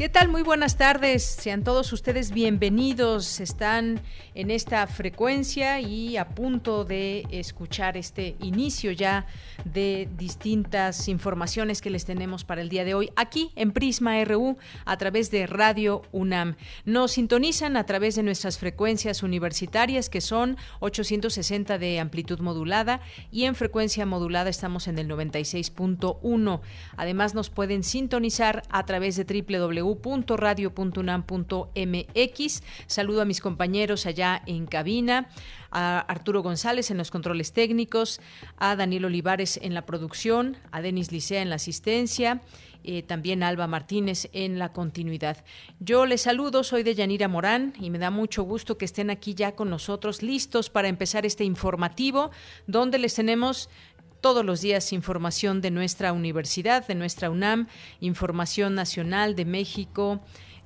¿Qué tal? Muy buenas tardes. Sean todos ustedes bienvenidos. Están en esta frecuencia y a punto de escuchar este inicio ya de distintas informaciones que les tenemos para el día de hoy aquí en Prisma RU a través de Radio UNAM. Nos sintonizan a través de nuestras frecuencias universitarias que son 860 de amplitud modulada y en frecuencia modulada estamos en el 96.1. Además nos pueden sintonizar a través de www www.radio.unam.mx. Saludo a mis compañeros allá en cabina, a Arturo González en los controles técnicos, a Daniel Olivares en la producción, a Denis Licea en la asistencia. Eh, también Alba Martínez en la continuidad. Yo les saludo, soy de Yanira Morán y me da mucho gusto que estén aquí ya con nosotros, listos para empezar este informativo, donde les tenemos todos los días información de nuestra universidad, de nuestra UNAM, información nacional de México,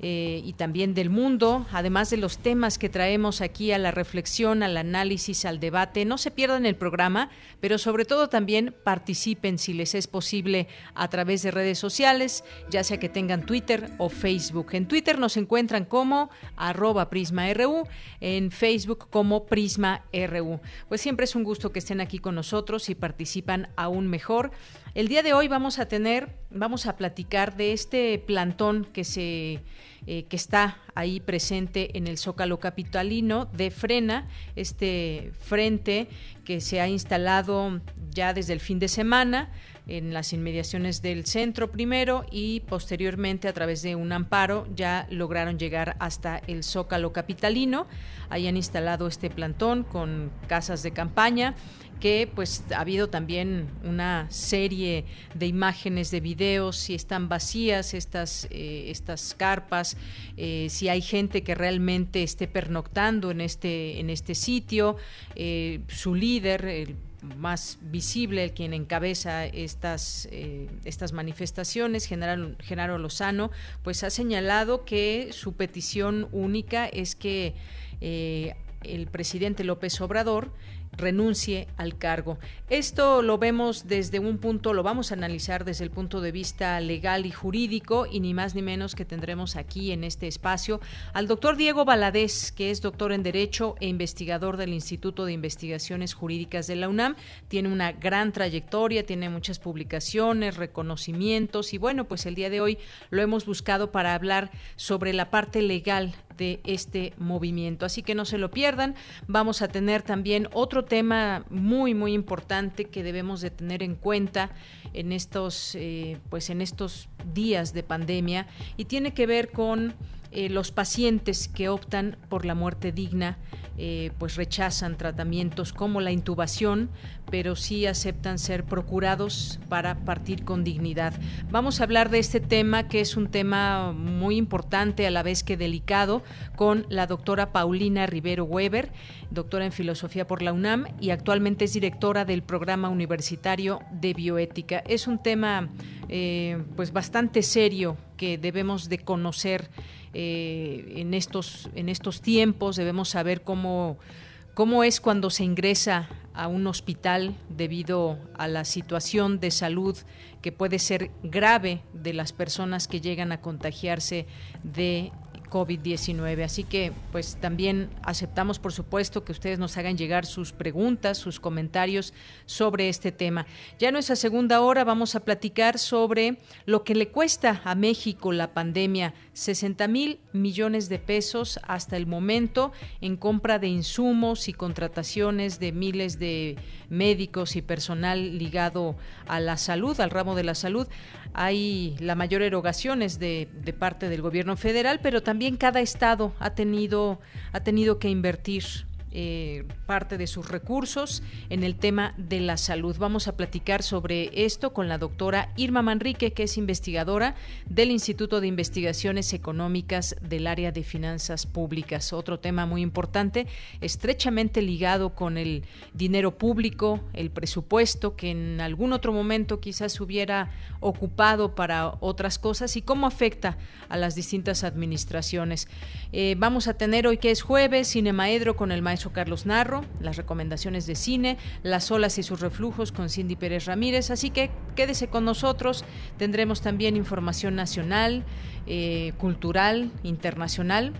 eh, y también del mundo, además de los temas que traemos aquí a la reflexión, al análisis, al debate. No se pierdan el programa, pero sobre todo también participen si les es posible a través de redes sociales, ya sea que tengan Twitter o Facebook. En Twitter nos encuentran como arroba PrismaRU, en Facebook como PrismaRU. Pues siempre es un gusto que estén aquí con nosotros y participan aún mejor. El día de hoy vamos a tener, vamos a platicar de este plantón que se eh, que está ahí presente en el Zócalo Capitalino de Frena, este frente que se ha instalado ya desde el fin de semana en las inmediaciones del centro primero y posteriormente a través de un amparo ya lograron llegar hasta el Zócalo Capitalino. Ahí han instalado este plantón con casas de campaña que pues ha habido también una serie de imágenes, de videos, si están vacías estas, eh, estas carpas, eh, si hay gente que realmente esté pernoctando en este, en este sitio, eh, su líder, el más visible, el quien encabeza estas, estas manifestaciones, General, Genaro Lozano, pues ha señalado que su petición única es que el presidente López Obrador renuncie al cargo. Esto lo vemos desde un punto, lo vamos a analizar desde el punto de vista legal y jurídico y ni más ni menos que tendremos aquí en este espacio al doctor Diego Valadez, que es doctor en Derecho e investigador del Instituto de Investigaciones Jurídicas de la UNAM. Tiene una gran trayectoria, tiene muchas publicaciones, reconocimientos y bueno, pues el día de hoy lo hemos buscado para hablar sobre la parte legal de este movimiento. Así que no se lo pierdan. Vamos a tener también otro tema muy muy importante que debemos de tener en cuenta en estos eh, pues en estos días de pandemia y tiene que ver con eh, los pacientes que optan por la muerte digna eh, pues rechazan tratamientos como la intubación, pero sí aceptan ser procurados para partir con dignidad. Vamos a hablar de este tema que es un tema muy importante a la vez que delicado con la doctora Paulina Rivero Weber, doctora en filosofía por la UNAM y actualmente es directora del programa universitario de bioética. Es un tema eh, pues bastante serio que debemos de conocer eh, en, estos, en estos tiempos, debemos saber cómo, cómo es cuando se ingresa a un hospital debido a la situación de salud que puede ser grave de las personas que llegan a contagiarse de COVID-19. Así que pues también aceptamos por supuesto que ustedes nos hagan llegar sus preguntas, sus comentarios sobre este tema. Ya en nuestra segunda hora vamos a platicar sobre lo que le cuesta a México la pandemia, 60 mil millones de pesos hasta el momento en compra de insumos y contrataciones de miles de médicos y personal ligado a la salud, al ramo de la salud. Hay la mayor erogación es de, de parte del gobierno federal, pero también también cada estado ha tenido, ha tenido que invertir eh, parte de sus recursos en el tema de la salud. Vamos a platicar sobre esto con la doctora Irma Manrique, que es investigadora del Instituto de Investigaciones Económicas del área de finanzas públicas. Otro tema muy importante, estrechamente ligado con el dinero público, el presupuesto, que en algún otro momento quizás hubiera ocupado para otras cosas y cómo afecta a las distintas administraciones. Eh, vamos a tener hoy que es jueves, Cinemaedro con el maestro Carlos Narro, las recomendaciones de cine, las olas y sus reflujos con Cindy Pérez Ramírez. Así que quédese con nosotros. Tendremos también información nacional, eh, cultural, internacional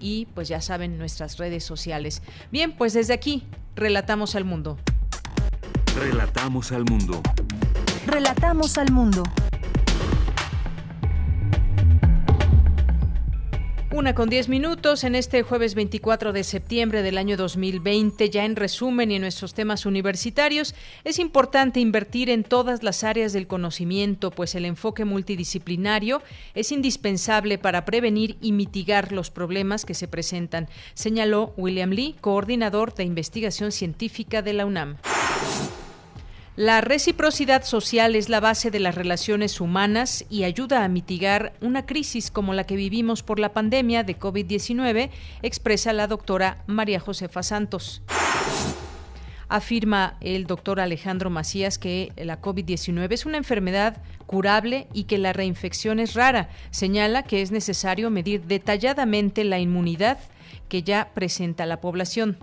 y pues ya saben nuestras redes sociales. Bien, pues desde aquí, relatamos al mundo. Relatamos al mundo. Relatamos al mundo. Una con diez minutos en este jueves 24 de septiembre del año 2020. Ya en resumen y en nuestros temas universitarios, es importante invertir en todas las áreas del conocimiento, pues el enfoque multidisciplinario es indispensable para prevenir y mitigar los problemas que se presentan, señaló William Lee, coordinador de investigación científica de la UNAM. La reciprocidad social es la base de las relaciones humanas y ayuda a mitigar una crisis como la que vivimos por la pandemia de COVID-19, expresa la doctora María Josefa Santos. Afirma el doctor Alejandro Macías que la COVID-19 es una enfermedad curable y que la reinfección es rara. Señala que es necesario medir detalladamente la inmunidad que ya presenta la población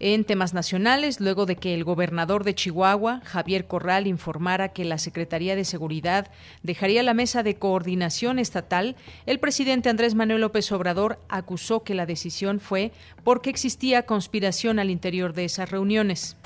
en temas nacionales, luego de que el gobernador de Chihuahua, Javier Corral, informara que la Secretaría de Seguridad dejaría la mesa de coordinación estatal, el presidente Andrés Manuel López Obrador acusó que la decisión fue porque existía conspiración al interior de esas reuniones.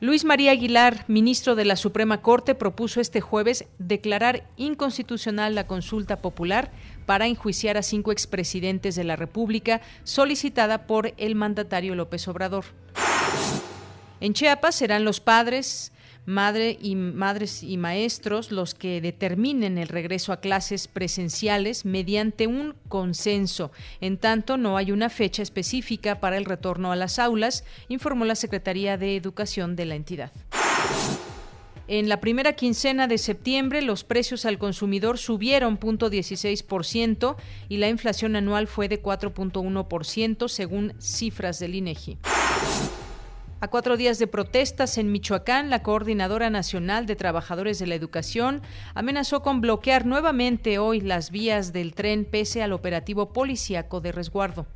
Luis María Aguilar, ministro de la Suprema Corte, propuso este jueves declarar inconstitucional la consulta popular para enjuiciar a cinco expresidentes de la República solicitada por el mandatario López Obrador. En Chiapas serán los padres, madre y madres y maestros los que determinen el regreso a clases presenciales mediante un consenso. En tanto, no hay una fecha específica para el retorno a las aulas, informó la Secretaría de Educación de la entidad. En la primera quincena de septiembre, los precios al consumidor subieron 0.16% y la inflación anual fue de 4.1% según cifras del INEGI. A cuatro días de protestas en Michoacán, la Coordinadora Nacional de Trabajadores de la Educación amenazó con bloquear nuevamente hoy las vías del tren pese al operativo policíaco de resguardo.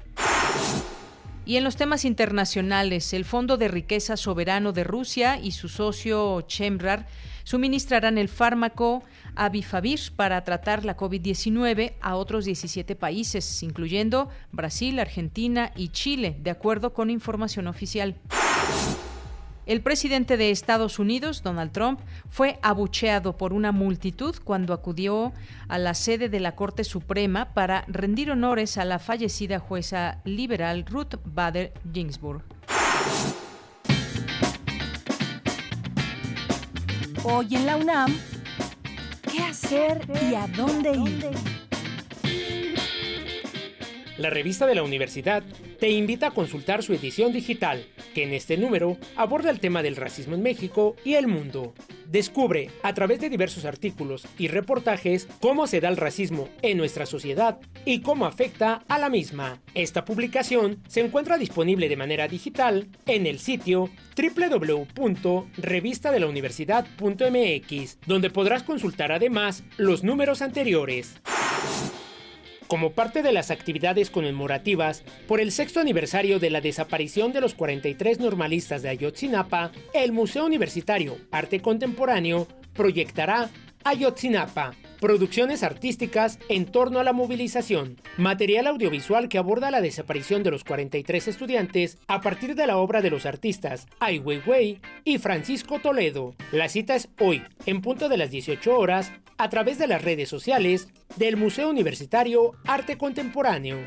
Y en los temas internacionales, el Fondo de Riqueza Soberano de Rusia y su socio Chemrar suministrarán el fármaco Avifavir para tratar la COVID-19 a otros 17 países, incluyendo Brasil, Argentina y Chile, de acuerdo con información oficial. El presidente de Estados Unidos, Donald Trump, fue abucheado por una multitud cuando acudió a la sede de la Corte Suprema para rendir honores a la fallecida jueza liberal Ruth Bader Ginsburg. Hoy en la UNAM, ¿qué hacer y a dónde ir? La revista de la universidad te invita a consultar su edición digital, que en este número aborda el tema del racismo en México y el mundo. Descubre, a través de diversos artículos y reportajes, cómo se da el racismo en nuestra sociedad y cómo afecta a la misma. Esta publicación se encuentra disponible de manera digital en el sitio www.revistadelauniversidad.mx, donde podrás consultar además los números anteriores como parte de las actividades conmemorativas por el sexto aniversario de la desaparición de los 43 normalistas de Ayotzinapa, el Museo Universitario Arte Contemporáneo proyectará Ayotzinapa, producciones artísticas en torno a la movilización, material audiovisual que aborda la desaparición de los 43 estudiantes a partir de la obra de los artistas Ai Weiwei y Francisco Toledo. La cita es hoy, en punto de las 18 horas, a través de las redes sociales del Museo Universitario Arte Contemporáneo.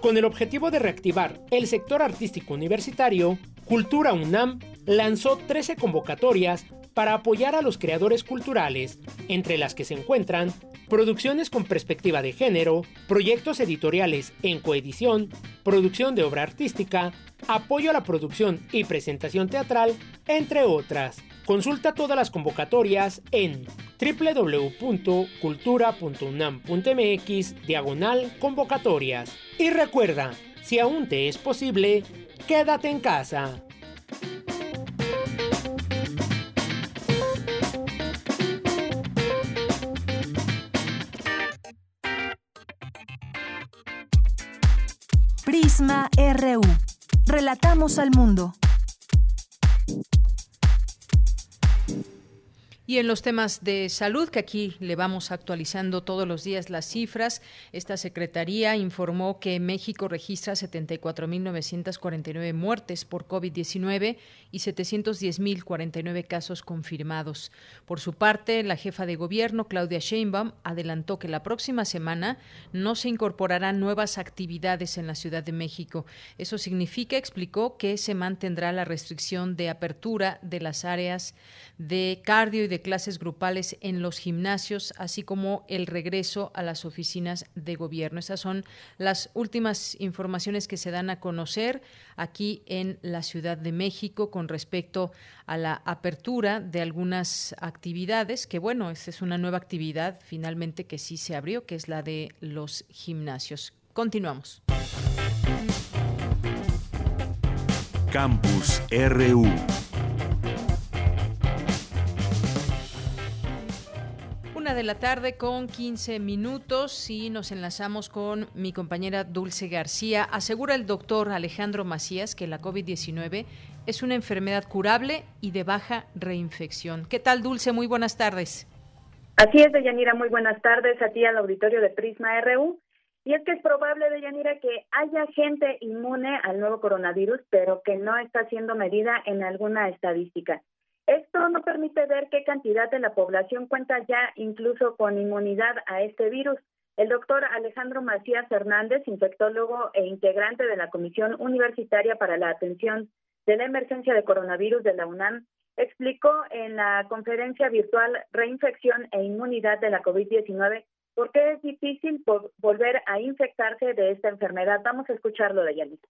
Con el objetivo de reactivar el sector artístico universitario, Cultura UNAM lanzó 13 convocatorias para apoyar a los creadores culturales, entre las que se encuentran producciones con perspectiva de género, proyectos editoriales en coedición, producción de obra artística, apoyo a la producción y presentación teatral, entre otras. Consulta todas las convocatorias en www.cultura.unam.mx diagonal convocatorias. Y recuerda, si aún te es posible, quédate en casa. Prisma RU. Relatamos al mundo. Y en los temas de salud, que aquí le vamos actualizando todos los días las cifras, esta Secretaría informó que México registra 74.949 muertes por COVID-19 y 710.049 casos confirmados. Por su parte, la jefa de gobierno, Claudia Sheinbaum, adelantó que la próxima semana no se incorporarán nuevas actividades en la Ciudad de México. Eso significa, explicó, que se mantendrá la restricción de apertura de las áreas de cardio y de clases grupales en los gimnasios, así como el regreso a las oficinas de gobierno. Esas son las últimas informaciones que se dan a conocer aquí en la Ciudad de México con respecto a la apertura de algunas actividades, que bueno, esta es una nueva actividad finalmente que sí se abrió, que es la de los gimnasios. Continuamos. Campus RU. De la tarde con 15 minutos y nos enlazamos con mi compañera Dulce García. Asegura el doctor Alejandro Macías que la COVID-19 es una enfermedad curable y de baja reinfección. ¿Qué tal, Dulce? Muy buenas tardes. Así es, Deyanira. Muy buenas tardes a ti al auditorio de Prisma RU. Y es que es probable, Deyanira, que haya gente inmune al nuevo coronavirus, pero que no está siendo medida en alguna estadística. Esto no permite ver qué cantidad de la población cuenta ya incluso con inmunidad a este virus. El doctor Alejandro Macías Hernández, infectólogo e integrante de la Comisión Universitaria para la Atención de la Emergencia de Coronavirus de la UNAM, explicó en la conferencia virtual Reinfección e Inmunidad de la COVID-19 por qué es difícil volver a infectarse de esta enfermedad. Vamos a escucharlo de Yalit.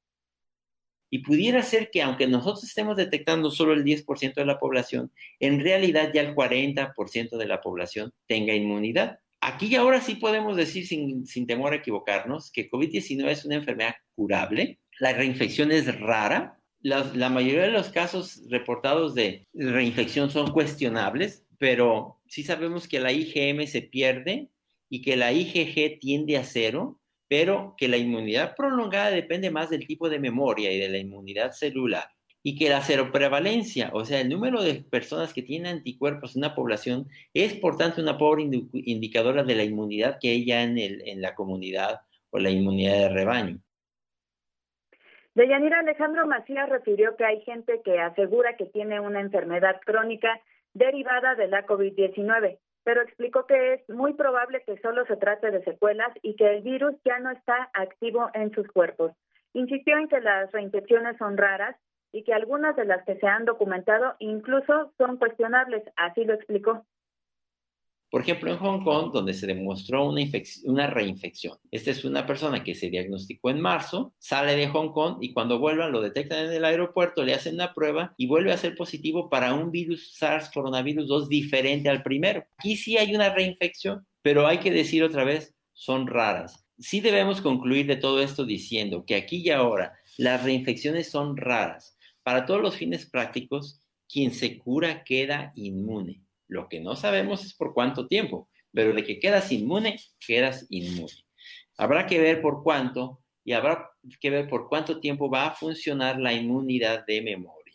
Y pudiera ser que aunque nosotros estemos detectando solo el 10% de la población, en realidad ya el 40% de la población tenga inmunidad. Aquí y ahora sí podemos decir sin, sin temor a equivocarnos que COVID-19 es una enfermedad curable, la reinfección es rara, la, la, mayoría de los casos reportados de reinfección son cuestionables, pero sí sabemos que la IgM se pierde y que la IgG tiende a cero pero que la inmunidad prolongada depende más del tipo de memoria y de la inmunidad celular. Y que la seroprevalencia, o sea, el número de personas que tienen anticuerpos en una población, es por tanto una pobre indicadora de la inmunidad que hay ya en, la comunidad o la inmunidad de rebaño. Deyanira Alejandro Macías refirió que hay gente que asegura que tiene una enfermedad crónica derivada de la COVID-19 pero explicó que es muy probable que solo se trate de secuelas y que el virus ya no está activo en sus cuerpos. Insistió en que las reinfecciones son raras y que algunas de las que se han documentado incluso son cuestionables, así lo explicó. Por ejemplo, en Hong Kong, donde se demostró una, reinfección. Esta es una persona que se diagnosticó en marzo, sale de Hong Kong y cuando vuelvan lo detectan en el aeropuerto, le hacen una prueba y vuelve a ser positivo para un virus SARS coronavirus 2 diferente al primero. Aquí sí hay una reinfección, pero hay que decir otra vez, son raras. Sí debemos concluir de todo esto diciendo que aquí y ahora las reinfecciones son raras. Para todos los fines prácticos, quien se cura queda inmune lo que no sabemos es por cuánto tiempo, pero de que quedas inmune, quedas inmune. Habrá que ver por cuánto y habrá que ver por cuánto tiempo va a funcionar la inmunidad de memoria.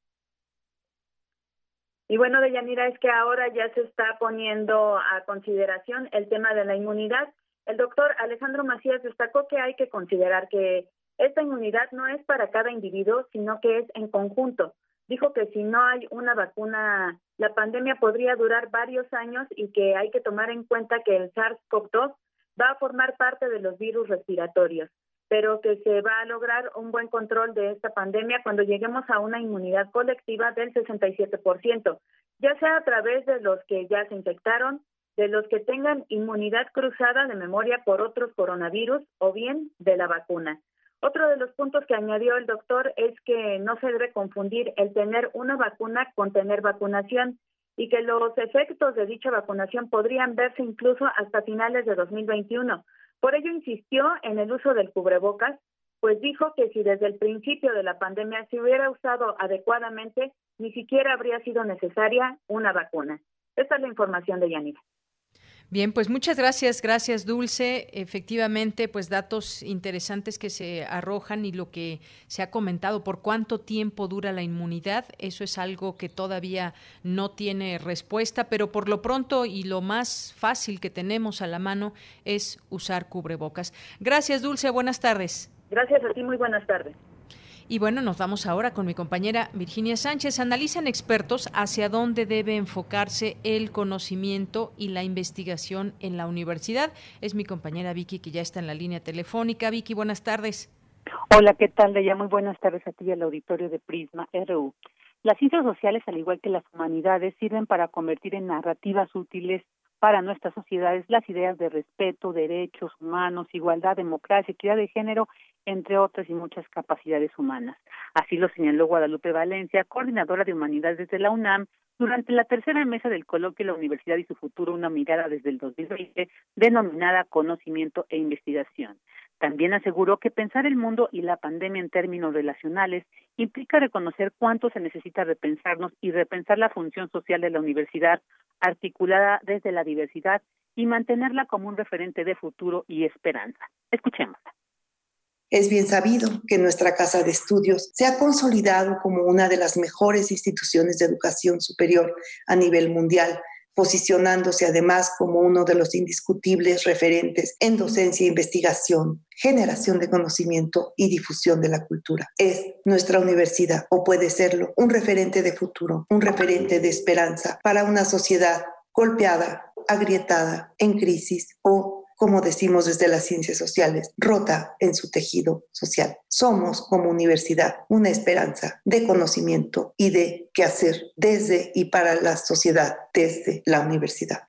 Y bueno, Deyanira, es que ahora ya se está poniendo a consideración el tema de la inmunidad. El doctor Alejandro Macías destacó que hay que considerar que esta inmunidad no es para cada individuo, sino que es en conjunto dijo que si no hay una vacuna, la pandemia podría durar varios años y que hay que tomar en cuenta que el SARS-CoV-2 va a formar parte de los virus respiratorios. pero que se va a lograr un buen control de esta pandemia cuando lleguemos a una inmunidad colectiva del 67%, ya sea a través de los que ya se infectaron, de los que tengan inmunidad cruzada de memoria por otros coronavirus o bien de la vacuna. Otro de los puntos que añadió el doctor es que no se debe confundir el tener una vacuna con tener vacunación y que los efectos de dicha vacunación podrían verse incluso hasta finales de 2021. Por ello insistió en el uso del cubrebocas, pues dijo que si desde el principio de la pandemia se hubiera usado adecuadamente, ni siquiera habría sido necesaria una vacuna. Esta es la información de Yanira. Bien, pues muchas gracias, gracias Dulce. Efectivamente, pues datos interesantes que se arrojan y lo que se ha comentado, por cuánto tiempo dura la inmunidad, eso es algo que todavía no tiene respuesta, pero por lo pronto y lo más fácil que tenemos a la mano es usar cubrebocas. Gracias Dulce, buenas tardes. Gracias a ti, muy buenas tardes. Y bueno, nos vamos ahora con mi compañera Virginia Sánchez. Analizan expertos hacia dónde debe enfocarse el conocimiento y la investigación en la universidad. Es mi compañera Vicky que ya está en la línea telefónica. Vicky, buenas tardes. Hola, ¿qué tal, Leia? Muy buenas tardes a ti y al auditorio de Prisma RU. Las ciencias sociales, al igual que las humanidades, sirven para convertir en narrativas útiles para nuestras sociedades las ideas de respeto, derechos humanos, igualdad, democracia, equidad de género entre otras y muchas capacidades humanas. Así lo señaló Guadalupe Valencia, coordinadora de humanidades de la UNAM, durante la tercera mesa del coloquio La Universidad y su futuro, una mirada desde el 2020, denominada Conocimiento e Investigación. También aseguró que pensar el mundo y la pandemia en términos relacionales implica reconocer cuánto se necesita repensarnos y repensar la función social de la universidad articulada desde la diversidad y mantenerla como un referente de futuro y esperanza. Escuchémosla. Es bien sabido que nuestra Casa de Estudios se ha consolidado como una de las mejores instituciones de educación superior a nivel mundial, posicionándose además como uno de los indiscutibles referentes en docencia investigación, generación de conocimiento y difusión de la cultura. Es nuestra universidad, o puede serlo, un referente de futuro, un referente de esperanza para una sociedad golpeada, agrietada, en crisis o como decimos desde las ciencias sociales, rota en su tejido social. Somos como universidad una esperanza de conocimiento y de qué hacer desde y para la sociedad desde la universidad.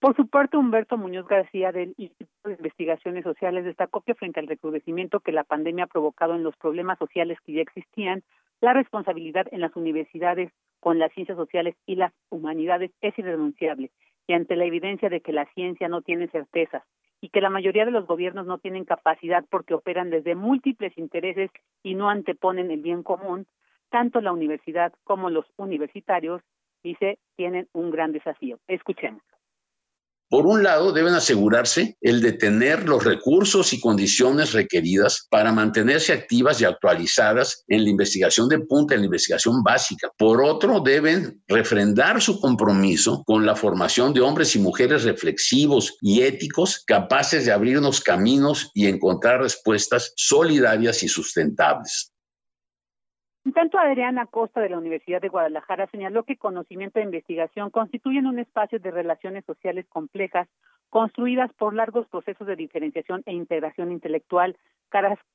Por su parte, Humberto Muñoz García del Instituto de Investigaciones Sociales destacó que frente al recrudecimiento que la pandemia ha provocado en los problemas sociales que ya existían, la responsabilidad en las universidades con las ciencias sociales y las humanidades es irrenunciable y ante la evidencia de que la ciencia no tiene certezas y que la mayoría de los gobiernos no tienen capacidad porque operan desde múltiples intereses y no anteponen el bien común, tanto la universidad como los universitarios, dice, tienen un gran desafío. Escuchemos. Por un lado, deben asegurarse el de tener los recursos y condiciones requeridas para mantenerse activas y actualizadas en la investigación de punta, en la investigación básica. Por otro, deben refrendar su compromiso con la formación de hombres y mujeres reflexivos y éticos capaces de abrirnos caminos y encontrar respuestas solidarias y sustentables. Tanto, Adriana Costa de la Universidad de Guadalajara señaló que conocimiento e investigación constituyen un espacio de relaciones sociales complejas construidas por largos procesos de diferenciación e integración intelectual,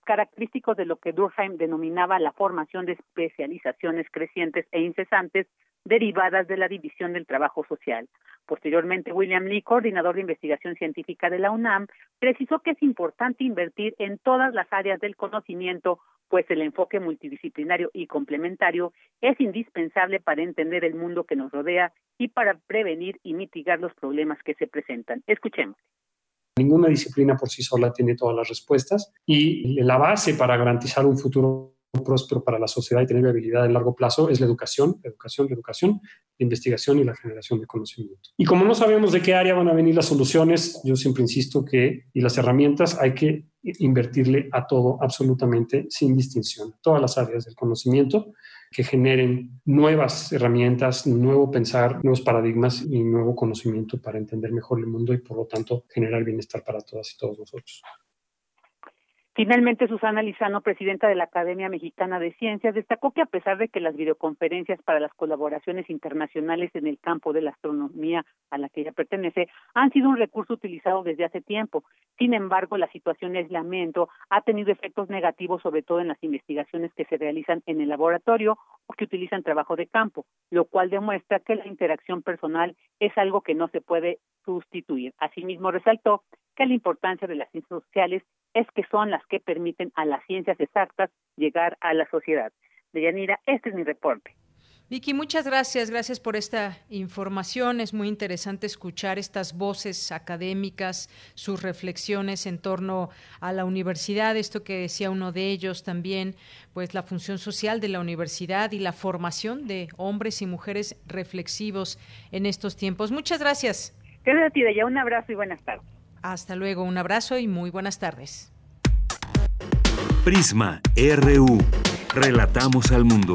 característicos de lo que Durkheim denominaba la formación de especializaciones crecientes e incesantes derivadas de la división del trabajo social. Posteriormente, William Lee, coordinador de investigación científica de la UNAM, precisó que es importante invertir en todas las áreas del conocimiento pues el enfoque multidisciplinario y complementario es indispensable para entender el mundo que nos rodea y para prevenir y mitigar los problemas que se presentan. Escuchemos. Ninguna disciplina por sí sola tiene todas las respuestas y la base para garantizar un futuro próspero para la sociedad y tener viabilidad a largo plazo es la educación, educación, educación, investigación y la generación de conocimiento. Y como no sabemos de qué área van a venir las soluciones, yo siempre insisto que, y las herramientas, hay que invertirle a todo absolutamente sin distinción, todas las áreas del conocimiento que generen nuevas herramientas, nuevo pensar, nuevos paradigmas y nuevo conocimiento para entender mejor el mundo y por lo tanto generar bienestar para todas y todos nosotros. Finalmente, Susana Lizano, presidenta de la Academia Mexicana de Ciencias, destacó que a pesar de que las videoconferencias para las colaboraciones internacionales en el campo de la astronomía a la que ella pertenece han sido un recurso utilizado desde hace tiempo. Sin embargo, la situación de aislamiento ha tenido efectos negativos, sobre todo en las investigaciones que se realizan en el laboratorio o que utilizan trabajo de campo, lo cual demuestra que la interacción personal es algo que no se puede sustituir. Asimismo, resaltó que la importancia de las ciencias sociales es que son las que permiten a las ciencias exactas llegar a la sociedad. Deyanira, este es mi reporte. Vicky, muchas gracias, gracias por esta información. Es muy interesante escuchar estas voces académicas, sus reflexiones en torno a la universidad, esto que decía uno de ellos también, pues la función social de la universidad y la formación de hombres y mujeres reflexivos en estos tiempos. Muchas gracias. Gracias a ti. Un abrazo y buenas tardes. Hasta luego, un abrazo y muy buenas tardes. Prisma RU. Relatamos al mundo.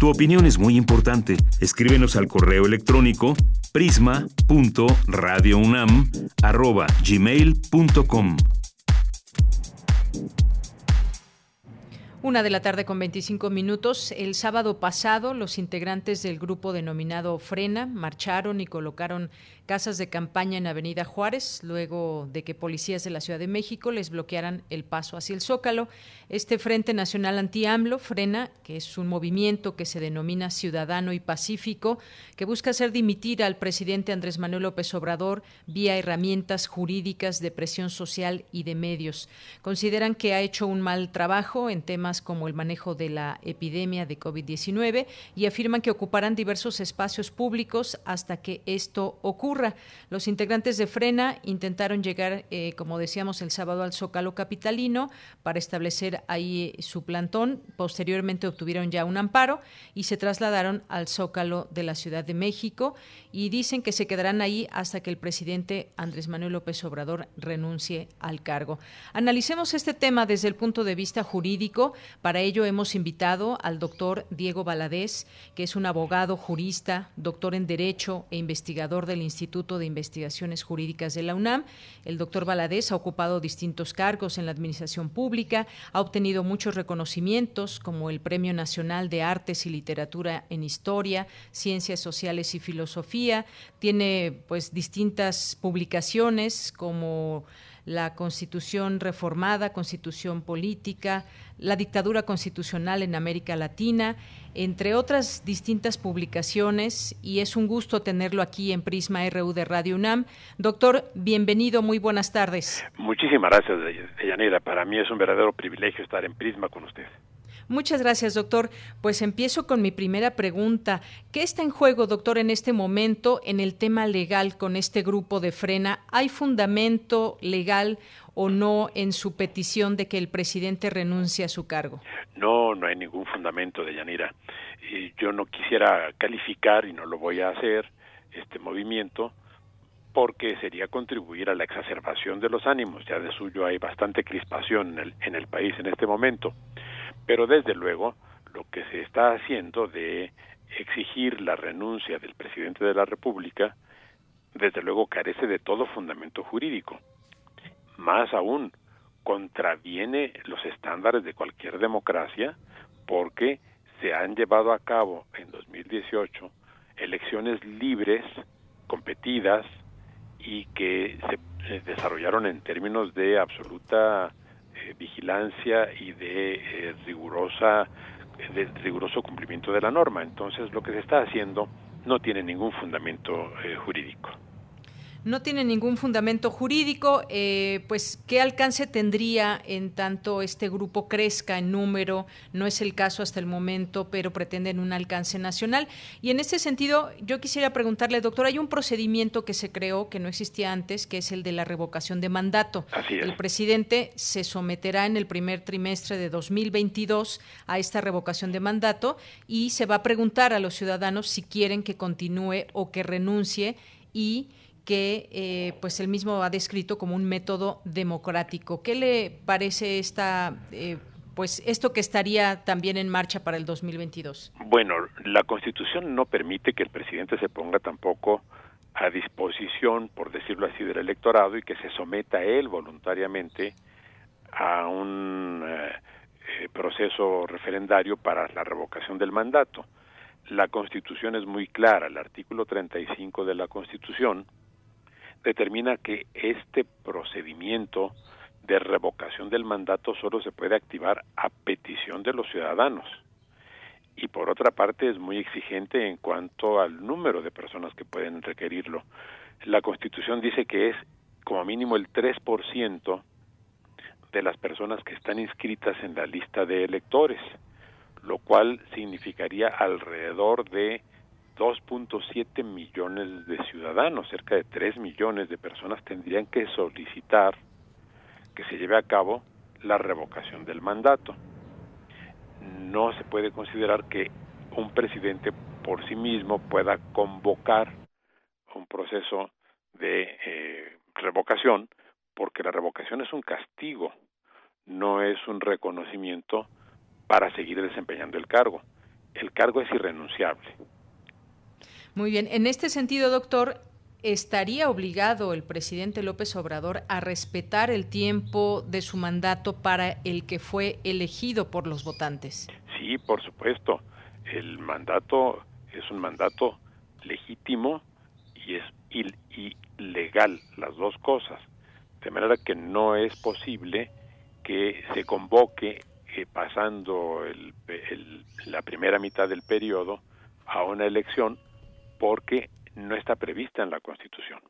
Tu opinión es muy importante. Escríbenos al correo electrónico prisma.radiounam@gmail.com. Una de la tarde con 25 minutos. El sábado pasado, los integrantes del grupo denominado Frena marcharon y colocaron casas de campaña en Avenida Juárez, luego de que policías de la Ciudad de México les bloquearan el paso hacia el Zócalo. Este Frente Nacional Anti-AMLO, Frena, que es un movimiento que se denomina ciudadano y pacífico, que busca hacer dimitir al presidente Andrés Manuel López Obrador vía herramientas jurídicas de presión social y de medios. Consideran que ha hecho un mal trabajo en temas como el manejo de la epidemia de COVID-19 y afirman que ocuparán diversos espacios públicos hasta que esto ocurra. Los integrantes de Frena intentaron llegar, eh, como decíamos, el sábado al Zócalo Capitalino para establecer ahí eh, su plantón. Posteriormente obtuvieron ya un amparo y se trasladaron al Zócalo de la Ciudad de México y dicen que se quedarán ahí hasta que el presidente Andrés Manuel López Obrador renuncie al cargo. Analicemos este tema desde el punto de vista jurídico. Para ello hemos invitado al doctor Diego Valadez, que es un abogado jurista, doctor en Derecho e investigador del Instituto de Investigaciones Jurídicas de la UNAM. El doctor Valadez ha ocupado distintos cargos en la administración pública, ha obtenido muchos reconocimientos como el Premio Nacional de Artes y Literatura en Historia, Ciencias Sociales y Filosofía. Tiene pues distintas publicaciones como la Constitución reformada, Constitución política, la dictadura constitucional en América Latina, entre otras distintas publicaciones, y es un gusto tenerlo aquí en Prisma RU de Radio UNAM. Doctor, bienvenido, muy buenas tardes. Muchísimas gracias, Deyanira. Para mí es un verdadero privilegio estar en Prisma con usted. Muchas gracias, doctor. Pues empiezo con mi primera pregunta. ¿Qué está en juego, doctor, en este momento en el tema legal con este grupo de frena? ¿Hay fundamento legal o no en su petición de que el presidente renuncie a su cargo? No, no hay ningún fundamento de Yanira. yo no quisiera calificar, y no lo voy a hacer, este movimiento, porque sería contribuir a la exacerbación de los ánimos. Ya de suyo hay bastante crispación en el, en el país en este momento. Pero desde luego, lo que se está haciendo de exigir la renuncia del presidente de la República, desde luego carece de todo fundamento jurídico. Más aún, contraviene los estándares de cualquier democracia porque se han llevado a cabo en 2018 elecciones libres, competidas y que se desarrollaron en términos de absoluta eh, vigilancia y de eh, rigurosa de riguroso cumplimiento de la norma. Entonces, lo que se está haciendo no tiene ningún fundamento eh, jurídico no tiene ningún fundamento jurídico, eh, pues qué alcance tendría en tanto este grupo crezca en número, no es el caso hasta el momento, pero pretenden un alcance nacional. Y en este sentido, yo quisiera preguntarle, doctor, hay un procedimiento que se creó que no existía antes, que es el de la revocación de mandato. El presidente se someterá en el primer trimestre de 2022 a esta revocación de mandato y se va a preguntar a los ciudadanos si quieren que continúe o que renuncie y que eh, pues él mismo ha descrito como un método democrático. ¿Qué le parece esta eh, pues esto que estaría también en marcha para el 2022? Bueno, la Constitución no permite que el presidente se ponga tampoco a disposición, por decirlo así, del electorado y que se someta él voluntariamente a un eh, proceso referendario para la revocación del mandato. La Constitución es muy clara, el artículo 35 de la Constitución determina que este procedimiento de revocación del mandato solo se puede activar a petición de los ciudadanos. Y por otra parte es muy exigente en cuanto al número de personas que pueden requerirlo. La Constitución dice que es como mínimo el 3% de las personas que están inscritas en la lista de electores, lo cual significaría alrededor de 2.7 millones de ciudadanos, cerca de 3 millones de personas tendrían que solicitar que se lleve a cabo la revocación del mandato. No se puede considerar que un presidente por sí mismo pueda convocar un proceso de eh, revocación, porque la revocación es un castigo, no es un reconocimiento para seguir desempeñando el cargo. El cargo es irrenunciable. Muy bien, en este sentido, doctor, ¿estaría obligado el presidente López Obrador a respetar el tiempo de su mandato para el que fue elegido por los votantes? Sí, por supuesto. El mandato es un mandato legítimo y es ilegal, las dos cosas. De manera que no es posible que se convoque eh, pasando la primera mitad del periodo a una elección porque no está prevista en la Constitución.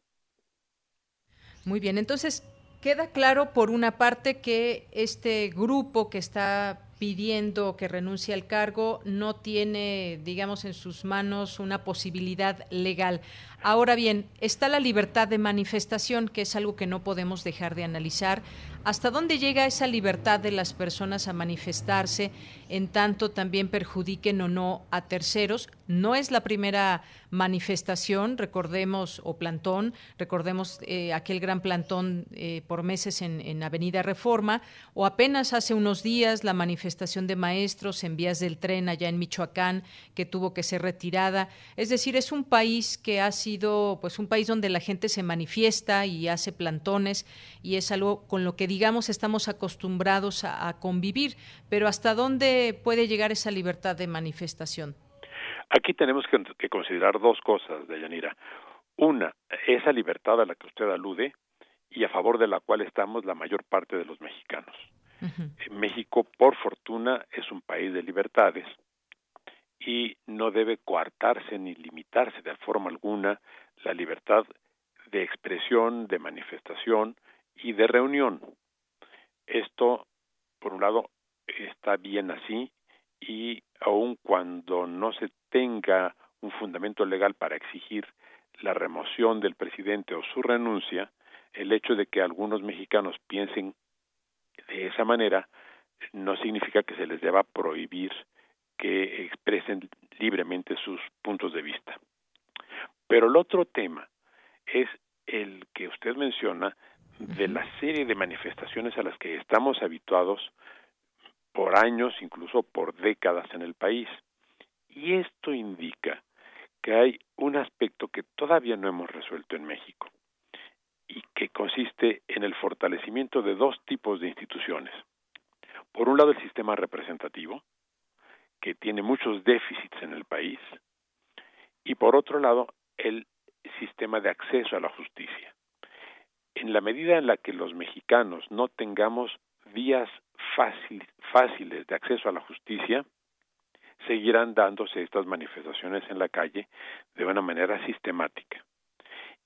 Muy bien, entonces queda claro por una parte que este grupo que está pidiendo que renuncie al cargo no tiene, digamos, en sus manos una posibilidad legal. Ahora bien, está la libertad de manifestación, que es algo que no podemos dejar de analizar. ¿Hasta dónde llega esa libertad de las personas a manifestarse en tanto también perjudiquen o no a terceros? No es la primera manifestación, recordemos, o plantón, recordemos eh, aquel gran plantón eh, por meses en, en Avenida Reforma, o apenas hace unos días la manifestación de maestros en vías del tren allá en Michoacán, que tuvo que ser retirada. Es decir, es un país que ha sido pues un país donde la gente se manifiesta y hace plantones y es algo con lo que digamos estamos acostumbrados a, convivir, pero ¿hasta dónde puede llegar esa libertad de manifestación? Aquí tenemos que, considerar dos cosas, Deyanira. Una, esa libertad a la que usted alude y a favor de la cual estamos la mayor parte de los mexicanos. México, por fortuna, es un país de libertades y no debe coartarse ni limitarse de forma alguna la libertad de expresión, de manifestación y de reunión. Esto, por un lado, está bien así y aun cuando no se tenga un fundamento legal para exigir la remoción del presidente o su renuncia, el hecho de que algunos mexicanos piensen de esa manera no significa que se les deba prohibir que expresen libremente sus puntos de vista. Pero el otro tema es el que usted menciona de la serie de manifestaciones a las que estamos habituados por años, incluso por décadas en el país. Y esto indica que hay un aspecto que todavía no hemos resuelto en México y que consiste en el fortalecimiento de dos tipos de instituciones. Por un lado, el sistema representativo, que tiene muchos déficits en el país, y por otro lado, el sistema de acceso a la justicia en la medida en la que los mexicanos no tengamos vías fáciles de acceso a la justicia, seguirán dándose estas manifestaciones en la calle de una manera sistemática.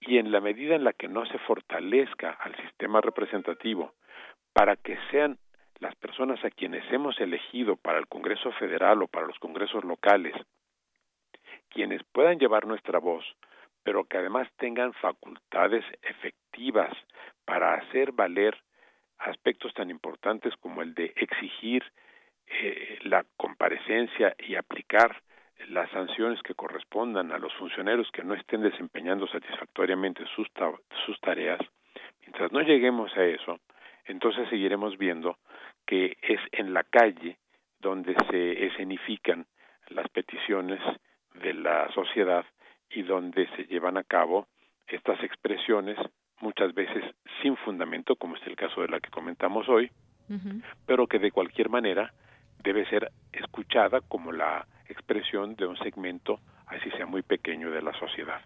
Y en la medida en la que no se fortalezca al sistema representativo para que sean las personas a quienes hemos elegido para el Congreso Federal o para los congresos locales quienes puedan llevar nuestra voz, pero que además tengan facultades efectivas para hacer valer aspectos tan importantes como el de exigir eh, la comparecencia y aplicar las sanciones que correspondan a los funcionarios que no estén desempeñando satisfactoriamente sus, sus tareas, mientras no lleguemos a eso, entonces seguiremos viendo que es en la calle donde se escenifican las peticiones de la sociedad y donde se llevan a cabo estas expresiones, muchas veces sin fundamento, como es el caso de la que comentamos hoy, pero que de cualquier manera debe ser escuchada como la expresión de un segmento, así sea muy pequeño, de la sociedad.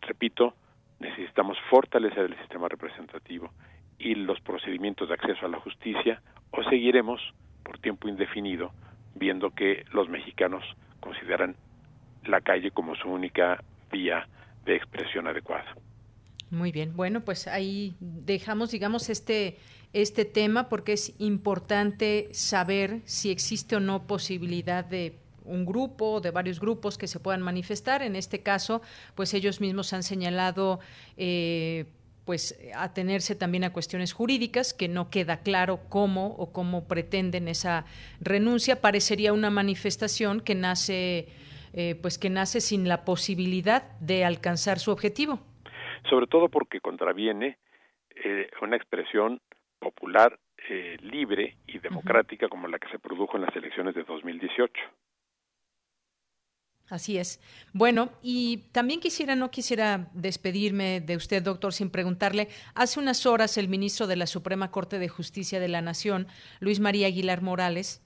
Repito, necesitamos fortalecer el sistema representativo y los procedimientos de acceso a la justicia o seguiremos por tiempo indefinido viendo que los mexicanos consideran la calle como su única vía de expresión adecuada. Muy bien, bueno, pues ahí dejamos, digamos, este, este tema porque es importante saber si existe o no posibilidad de un grupo, de varios grupos que se puedan manifestar. En este caso, pues ellos mismos han señalado eh, pues atenerse también a cuestiones jurídicas, que no queda claro cómo o cómo pretenden esa renuncia. Parecería una manifestación que nace, eh, pues que nace sin la posibilidad de alcanzar su objetivo. Sobre todo porque contraviene eh, una expresión popular eh, libre y democrática como la que se produjo en las elecciones de 2018. Así es. Bueno, y también quisiera, no quisiera despedirme de usted, doctor, sin preguntarle, hace unas horas el ministro de la Suprema Corte de Justicia de la Nación, Luis María Aguilar Morales,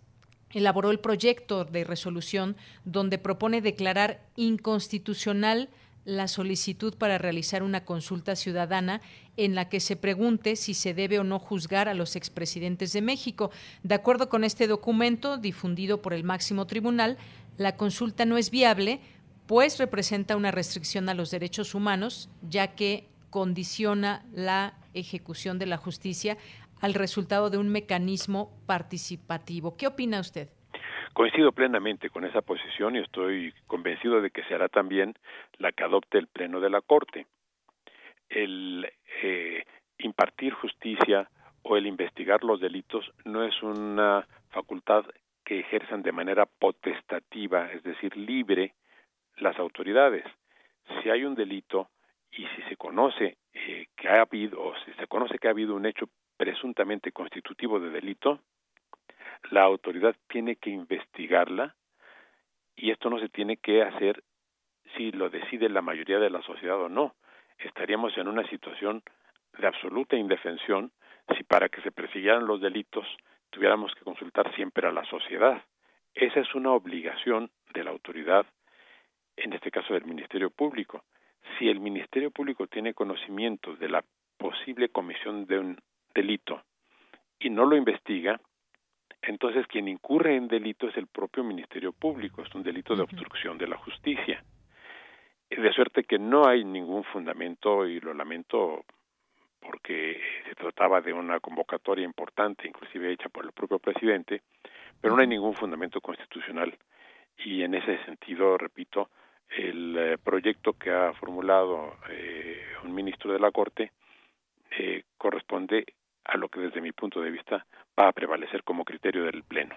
elaboró el proyecto de resolución donde propone declarar inconstitucional la solicitud para realizar una consulta ciudadana en la que se pregunte si se debe o no juzgar a los expresidentes de México. De acuerdo con este documento difundido por el máximo tribunal, la consulta no es viable, pues representa una restricción a los derechos humanos, ya que condiciona la ejecución de la justicia al resultado de un mecanismo participativo. ¿Qué opina usted? Coincido plenamente con esa posición y estoy convencido de que será también la que adopte el Pleno de la Corte. El eh, impartir justicia o el investigar los delitos no es una facultad que ejerzan de manera potestativa, es decir, libre, las autoridades. Si hay un delito y si se conoce eh, que ha habido, o si se conoce que ha habido un hecho presuntamente constitutivo de delito, la autoridad tiene que investigarla y esto no se tiene que hacer si lo decide la mayoría de la sociedad o no. Estaríamos en una situación de absoluta indefensión si para que se persiguieran los delitos tuviéramos que consultar siempre a la sociedad. Esa es una obligación de la autoridad, en este caso del Ministerio Público. Si el Ministerio Público tiene conocimiento de la posible comisión de un delito y no lo investiga, entonces quien incurre en delito es el propio Ministerio Público, es un delito de obstrucción de la justicia. De suerte que no hay ningún fundamento, y lo lamento porque se trataba de una convocatoria importante, inclusive hecha por el propio presidente, pero no hay ningún fundamento constitucional y en ese sentido, repito, el eh, proyecto que ha formulado eh, un ministro de la Corte eh, corresponde a lo que desde mi punto de vista va a prevalecer como criterio del Pleno.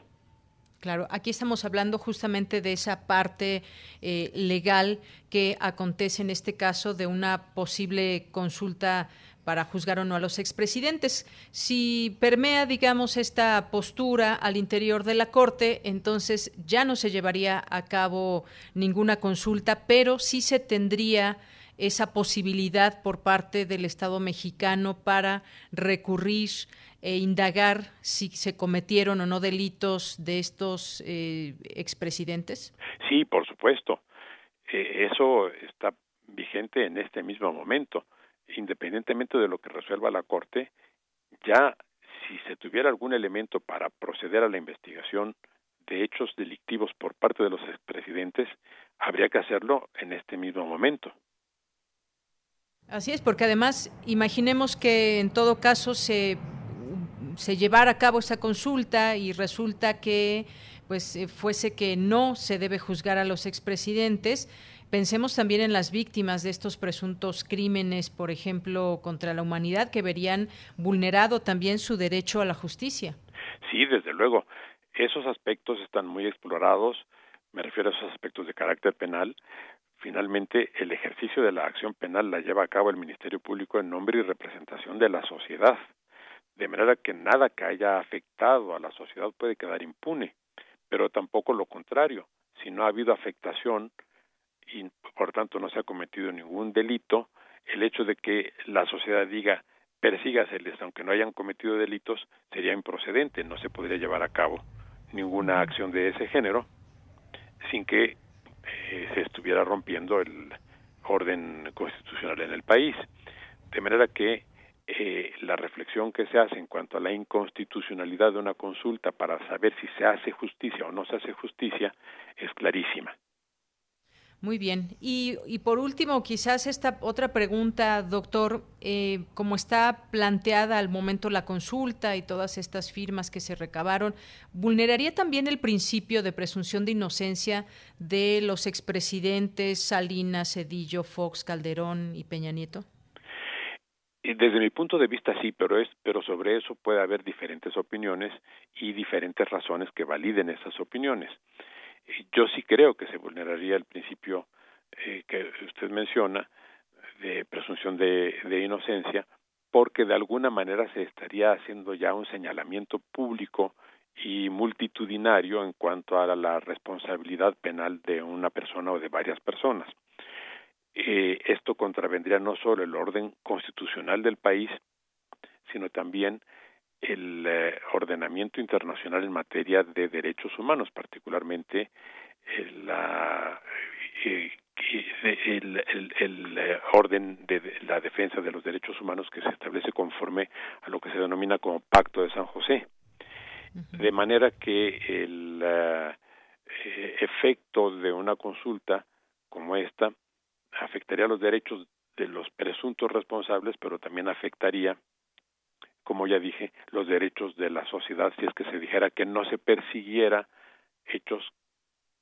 Claro, aquí estamos hablando justamente de esa parte legal que acontece en este caso de una posible consulta para juzgar o no a los expresidentes. Si permea, digamos, esta postura al interior de la Corte, entonces ya no se llevaría a cabo ninguna consulta, pero sí se tendría esa posibilidad por parte del Estado mexicano para recurrir e indagar si se cometieron o no delitos de estos eh, expresidentes? Sí, por supuesto. Eh, eso está vigente en este mismo momento independientemente de lo que resuelva la Corte, ya si se tuviera algún elemento para proceder a la investigación de hechos delictivos por parte de los expresidentes, habría que hacerlo en este mismo momento. Así es, porque además imaginemos que en todo caso se, se llevara a cabo esa consulta y resulta que pues eh, fuese que no se debe juzgar a los expresidentes, Pensemos también en las víctimas de estos presuntos crímenes, por ejemplo, contra la humanidad, que verían vulnerado también su derecho a la justicia. Sí, desde luego. Esos aspectos están muy explorados, me refiero a esos aspectos de carácter penal. Finalmente, el ejercicio de la acción penal la lleva a cabo el Ministerio Público en nombre y representación de la sociedad, de manera que nada que haya afectado a la sociedad puede quedar impune, pero tampoco lo contrario. Si no ha habido afectación, y por tanto no se ha cometido ningún delito, el hecho de que la sociedad diga persígaseles aunque no hayan cometido delitos sería improcedente, no se podría llevar a cabo ninguna acción de ese género sin que eh, se estuviera rompiendo el orden constitucional en el país. De manera que eh, la reflexión que se hace en cuanto a la inconstitucionalidad de una consulta para saber si se hace justicia o no se hace justicia es clarísima. Muy bien. Y, y, por último, quizás esta otra pregunta, doctor, eh, como está planteada al momento la consulta y todas estas firmas que se recabaron, ¿vulneraría también el principio de presunción de inocencia de los expresidentes Salinas, Cedillo, Fox, Calderón y Peña Nieto? Desde mi punto de vista sí, pero es, pero sobre eso puede haber diferentes opiniones y diferentes razones que validen esas opiniones yo sí creo que se vulneraría el principio eh, que usted menciona de presunción de, inocencia, porque de alguna manera se estaría haciendo ya un señalamiento público y multitudinario en cuanto a la responsabilidad penal de una persona o de varias personas. Eh, esto contravendría no solo el orden constitucional del país, sino también el eh, ordenamiento internacional en materia de derechos humanos, particularmente la, eh, el, el, el, eh, orden de la defensa de los derechos humanos que se establece conforme a lo que se denomina como Pacto de San José. De manera que el efecto de una consulta como esta afectaría los derechos de los presuntos responsables, pero también afectaría como ya dije, los derechos de la sociedad si es que se dijera que no se persiguiera hechos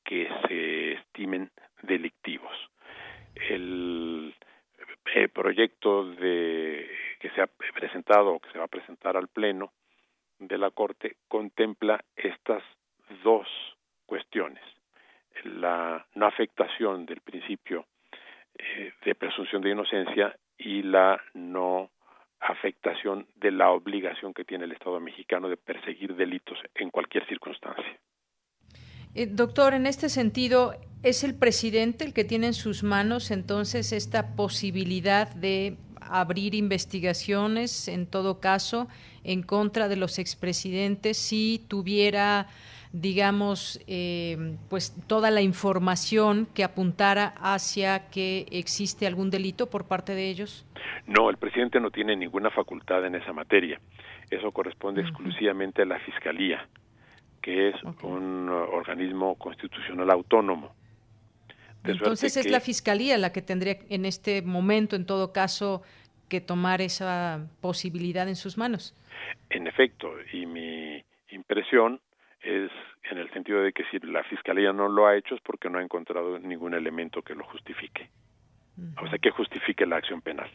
que se estimen delictivos. El, proyecto de que se ha presentado o que se va a presentar al pleno de la Corte contempla estas dos cuestiones la no afectación del principio eh, de presunción de inocencia y la no afectación de la obligación que tiene el Estado mexicano de perseguir delitos en cualquier circunstancia. Eh, doctor, en este sentido, ¿es el presidente el que tiene en sus manos entonces esta posibilidad de abrir investigaciones, en todo caso, en contra de los expresidentes si tuviera digamos, eh, pues toda la información que apuntara hacia que existe algún delito por parte de ellos? No, el presidente no tiene ninguna facultad en esa materia. Eso corresponde exclusivamente a la Fiscalía, que es un organismo constitucional autónomo. Entonces es la Fiscalía la que tendría en este momento, en todo caso, que tomar esa posibilidad en sus manos. En efecto, y mi impresión es en el sentido de que si la Fiscalía no lo ha hecho es porque no ha encontrado ningún elemento que lo justifique. O sea, que justifique la acción penal.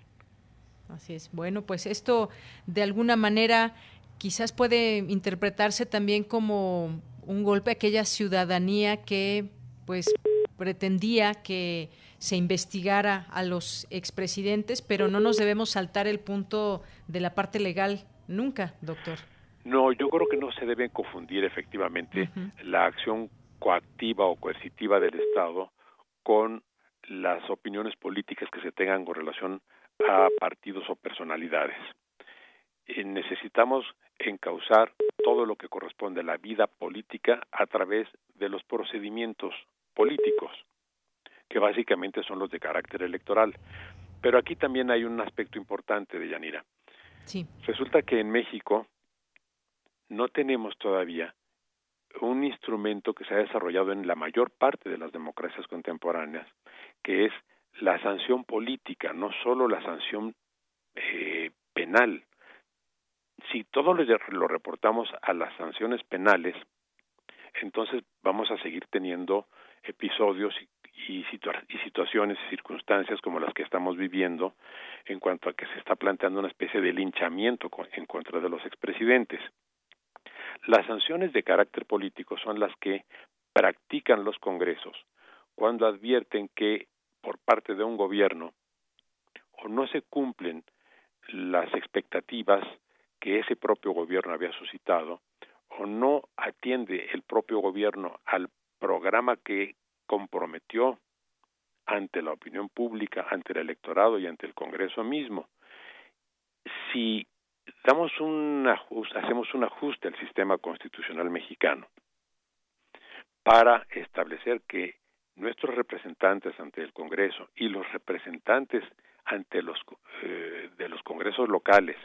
Así es. Bueno, pues esto de alguna manera quizás puede interpretarse también como un golpe a aquella ciudadanía que pues pretendía que se investigara a los expresidentes, pero no nos debemos saltar el punto de la parte legal nunca, doctor. No, yo creo que no se debe confundir efectivamente la acción coactiva o coercitiva del Estado con las opiniones políticas que se tengan con relación a partidos o personalidades. Eh, necesitamos encauzar todo lo que corresponde a la vida política a través de los procedimientos políticos, que básicamente son los de carácter electoral. Pero aquí también hay un aspecto importante de Yanira. Sí. Resulta que en México no tenemos todavía un instrumento que se ha desarrollado en la mayor parte de las democracias contemporáneas, que es la sanción política, no solo la sanción eh, penal. Si todo lo, reportamos a las sanciones penales, entonces vamos a seguir teniendo episodios y, y, situaciones y circunstancias como las que estamos viviendo en cuanto a que se está planteando una especie de linchamiento en contra de los expresidentes. Las sanciones de carácter político son las que practican los congresos cuando advierten que por parte de un gobierno o no se cumplen las expectativas que ese propio gobierno había suscitado o no atiende el propio gobierno al programa que comprometió ante la opinión pública, ante el electorado y ante el Congreso mismo. Si damos un hacemos un ajuste al sistema constitucional mexicano para establecer que nuestros representantes ante el Congreso y los representantes ante los eh, de los congresos locales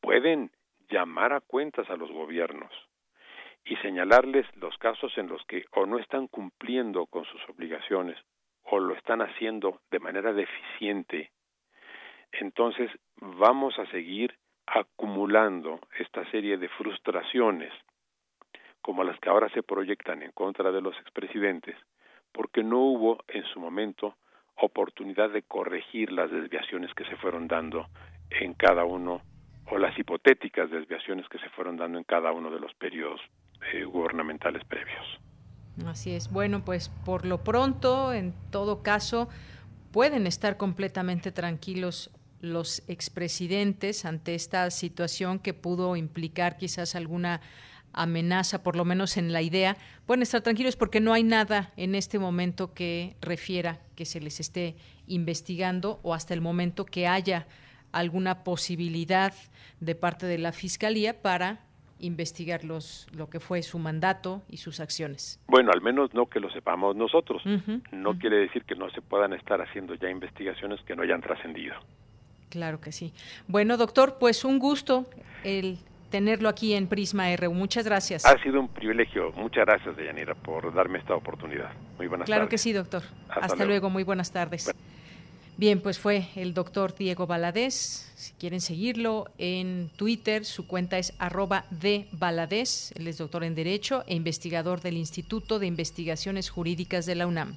pueden llamar a cuentas a los gobiernos y señalarles los casos en los que o no están cumpliendo con sus obligaciones o lo están haciendo de manera deficiente, entonces vamos a seguir acumulando esta serie de frustraciones como las que ahora se proyectan en contra de los expresidentes, porque no hubo en su momento oportunidad de corregir las desviaciones que se fueron dando en cada uno o las hipotéticas desviaciones que se fueron dando en cada uno de los periodos eh, gubernamentales previos. Así es. Bueno, pues por lo pronto, en todo caso, pueden estar completamente tranquilos los expresidentes ante esta situación que pudo implicar quizás alguna amenaza, por lo menos en la idea, pueden estar tranquilos porque no hay nada en este momento que refiera que se les esté investigando o hasta el momento que haya alguna posibilidad de parte de la Fiscalía para investigar los, lo que fue su mandato y sus acciones. Bueno, al menos no que lo sepamos nosotros. no quiere decir que no se puedan estar haciendo ya investigaciones que no hayan trascendido. Claro que sí. Bueno, doctor, pues un gusto el tenerlo aquí en Prisma RU. Muchas gracias. Ha sido un privilegio. Muchas gracias, Deyanira, por darme esta oportunidad. Muy buenas tardes. Claro que sí, doctor. Hasta, luego. Muy buenas tardes. Bien, pues fue el doctor Diego Baladés. Si quieren seguirlo en Twitter, su cuenta es arroba de Baladés. Él es doctor en Derecho e investigador del Instituto de Investigaciones Jurídicas de la UNAM.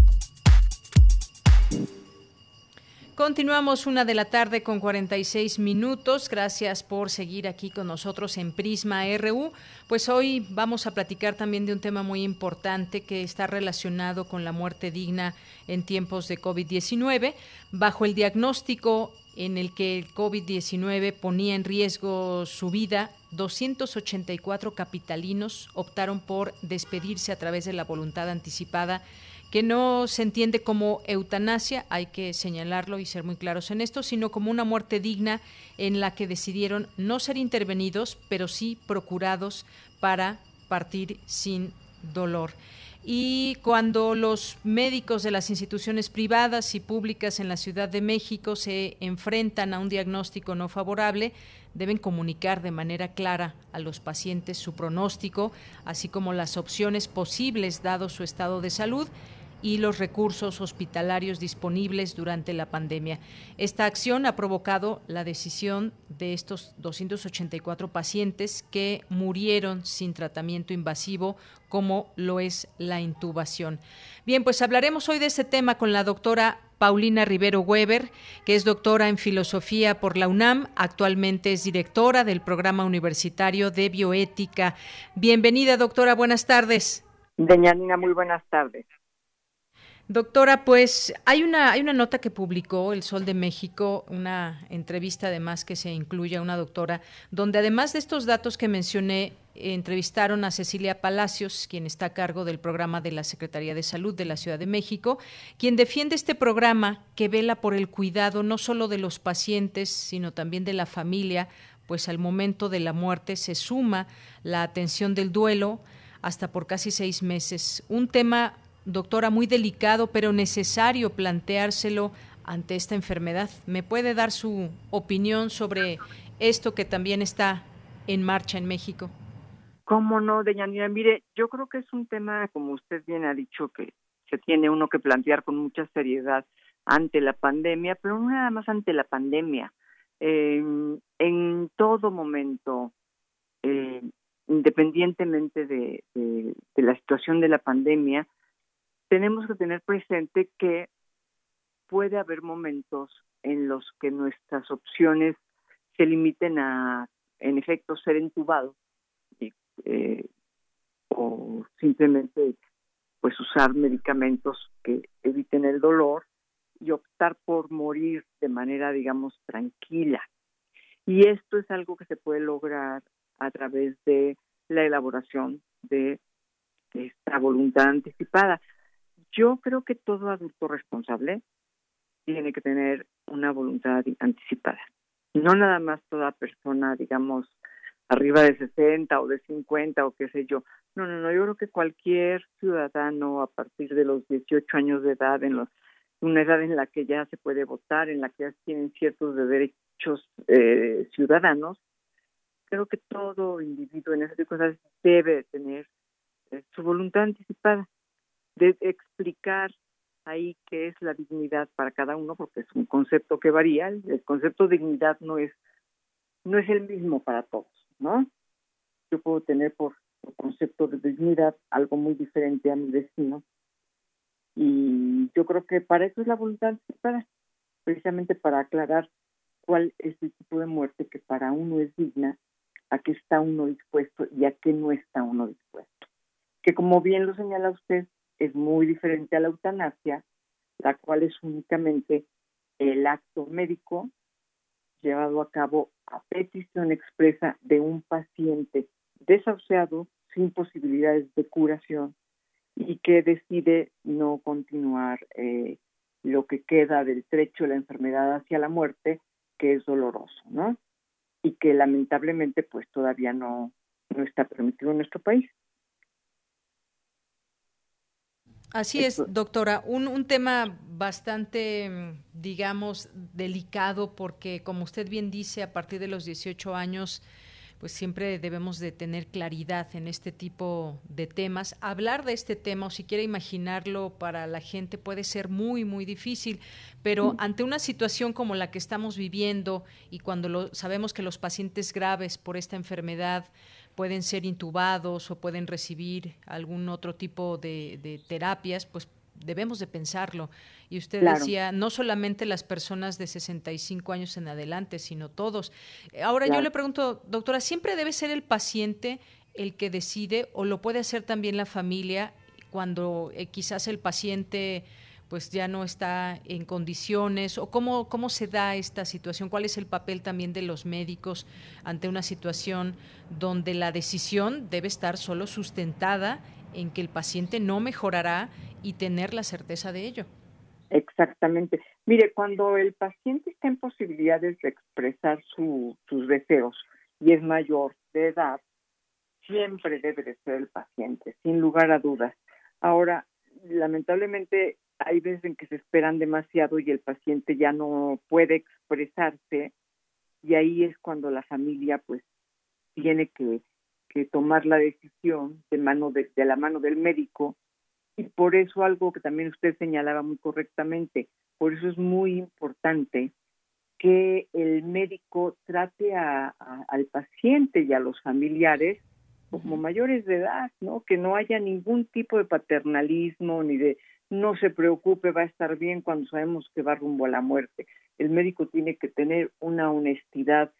Continuamos una de la tarde con 46 minutos. Gracias por seguir aquí con nosotros en Prisma RU. Pues hoy vamos a platicar también de un tema muy importante que está relacionado con la muerte digna en tiempos de COVID-19. Bajo el diagnóstico en el que el COVID-19 ponía en riesgo su vida, 284 capitalinos optaron por despedirse a través de la voluntad anticipada que no se entiende como eutanasia, hay que señalarlo y ser muy claros en esto, sino como una muerte digna en la que decidieron no ser intervenidos, pero sí procurados para partir sin dolor. Y cuando los médicos de las instituciones privadas y públicas en la Ciudad de México se enfrentan a un diagnóstico no favorable, deben comunicar de manera clara a los pacientes su pronóstico, así como las opciones posibles dado su estado de salud y los recursos hospitalarios disponibles durante la pandemia. Esta acción ha provocado la decisión de estos 284 pacientes que murieron sin tratamiento invasivo como lo es la intubación. Bien, pues hablaremos hoy de ese tema con la doctora Paulina Rivero Weber, que es doctora en filosofía por la UNAM, actualmente es directora del programa universitario de bioética. Bienvenida, doctora, buenas tardes. Deñanina, muy buenas tardes. Doctora, pues hay una, hay una nota que publicó El Sol de México, una entrevista además que se incluye a una doctora, donde además de estos datos que mencioné, entrevistaron a Cecilia Palacios, quien está a cargo del programa de la Secretaría de Salud de la Ciudad de México, quien defiende este programa que vela por el cuidado no solo de los pacientes, sino también de la familia, pues al momento de la muerte se suma la atención del duelo hasta por casi seis meses. Un tema doctora, muy delicado, pero necesario planteárselo ante esta enfermedad. ¿Me puede dar su opinión sobre esto que también está en marcha en México? ¿Cómo no, Deyanira? Mire, yo creo que es un tema, como usted bien ha dicho, que se tiene uno que plantear con mucha seriedad ante la pandemia, pero no nada más ante la pandemia. en todo momento, eh, independientemente de, la situación de la pandemia, tenemos que tener presente que puede haber momentos en los que nuestras opciones se limiten a, en efecto, ser entubado, eh, o simplemente pues usar medicamentos que eviten el dolor y optar por morir de manera, digamos, tranquila. Y esto es algo que se puede lograr a través de la elaboración de esta voluntad anticipada. Yo creo que todo adulto responsable tiene que tener una voluntad anticipada. No nada más toda persona, digamos, arriba de 60 o de 50 o qué sé yo. No, no, no, yo creo que cualquier ciudadano a partir de los 18 años de edad, en los, una edad en la que ya se puede votar, en la que ya tienen ciertos derechos eh, ciudadanos, creo que todo individuo en esas cosas debe tener eh, su voluntad anticipada de explicar ahí qué es la dignidad para cada uno, porque es un concepto que varía. El concepto de dignidad no es no es el mismo para todos. ¿no? Yo puedo tener por concepto de dignidad algo muy diferente a mi vecino. Y yo creo que para eso es la voluntad precisamente para aclarar cuál es el tipo de muerte que para uno es digna, a qué está uno dispuesto y a qué no está uno dispuesto. Que como bien lo señala usted, es muy diferente a la eutanasia, la cual es únicamente el acto médico llevado a cabo a petición expresa de un paciente desahuciado sin posibilidades de curación y que decide no continuar eh, lo que queda del trecho de la enfermedad hacia la muerte, que es doloroso, ¿no? Y que lamentablemente pues todavía no, no está permitido en nuestro país. Así es, doctora. Un, un, tema bastante, digamos, delicado porque, como usted bien dice, a partir de los 18 años, pues siempre debemos de tener claridad en este tipo de temas. Hablar de este tema, o siquiera imaginarlo para la gente, puede ser muy, muy difícil, pero ante una situación como la que estamos viviendo y cuando lo, sabemos que los pacientes graves por esta enfermedad, pueden ser intubados o pueden recibir algún otro tipo de, terapias, pues debemos de pensarlo. Y usted decía, no solamente las personas de 65 años en adelante, sino todos. Ahora yo le pregunto, doctora, ¿siempre debe ser el paciente el que decide o lo puede hacer también la familia cuando eh, quizás el paciente pues ya no está en condiciones o cómo, cómo se da esta situación, cuál es el papel también de los médicos ante una situación donde la decisión debe estar solo sustentada en que el paciente no mejorará y tener la certeza de ello. Exactamente. Mire, cuando el paciente está en posibilidades de expresar sus deseos y es mayor de edad, siempre debe de ser el paciente, sin lugar a dudas. Ahora, lamentablemente hay veces en que se esperan demasiado y el paciente ya no puede expresarse y ahí es cuando la familia pues tiene que, tomar la decisión de mano de, la mano del médico y por eso algo que también usted señalaba muy correctamente, por eso es muy importante que el médico trate al paciente y a los familiares como mayores de edad, ¿no? Que no haya ningún tipo de paternalismo ni de no se preocupe, va a estar bien cuando sabemos que va rumbo a la muerte. El médico tiene que tener una honestidad,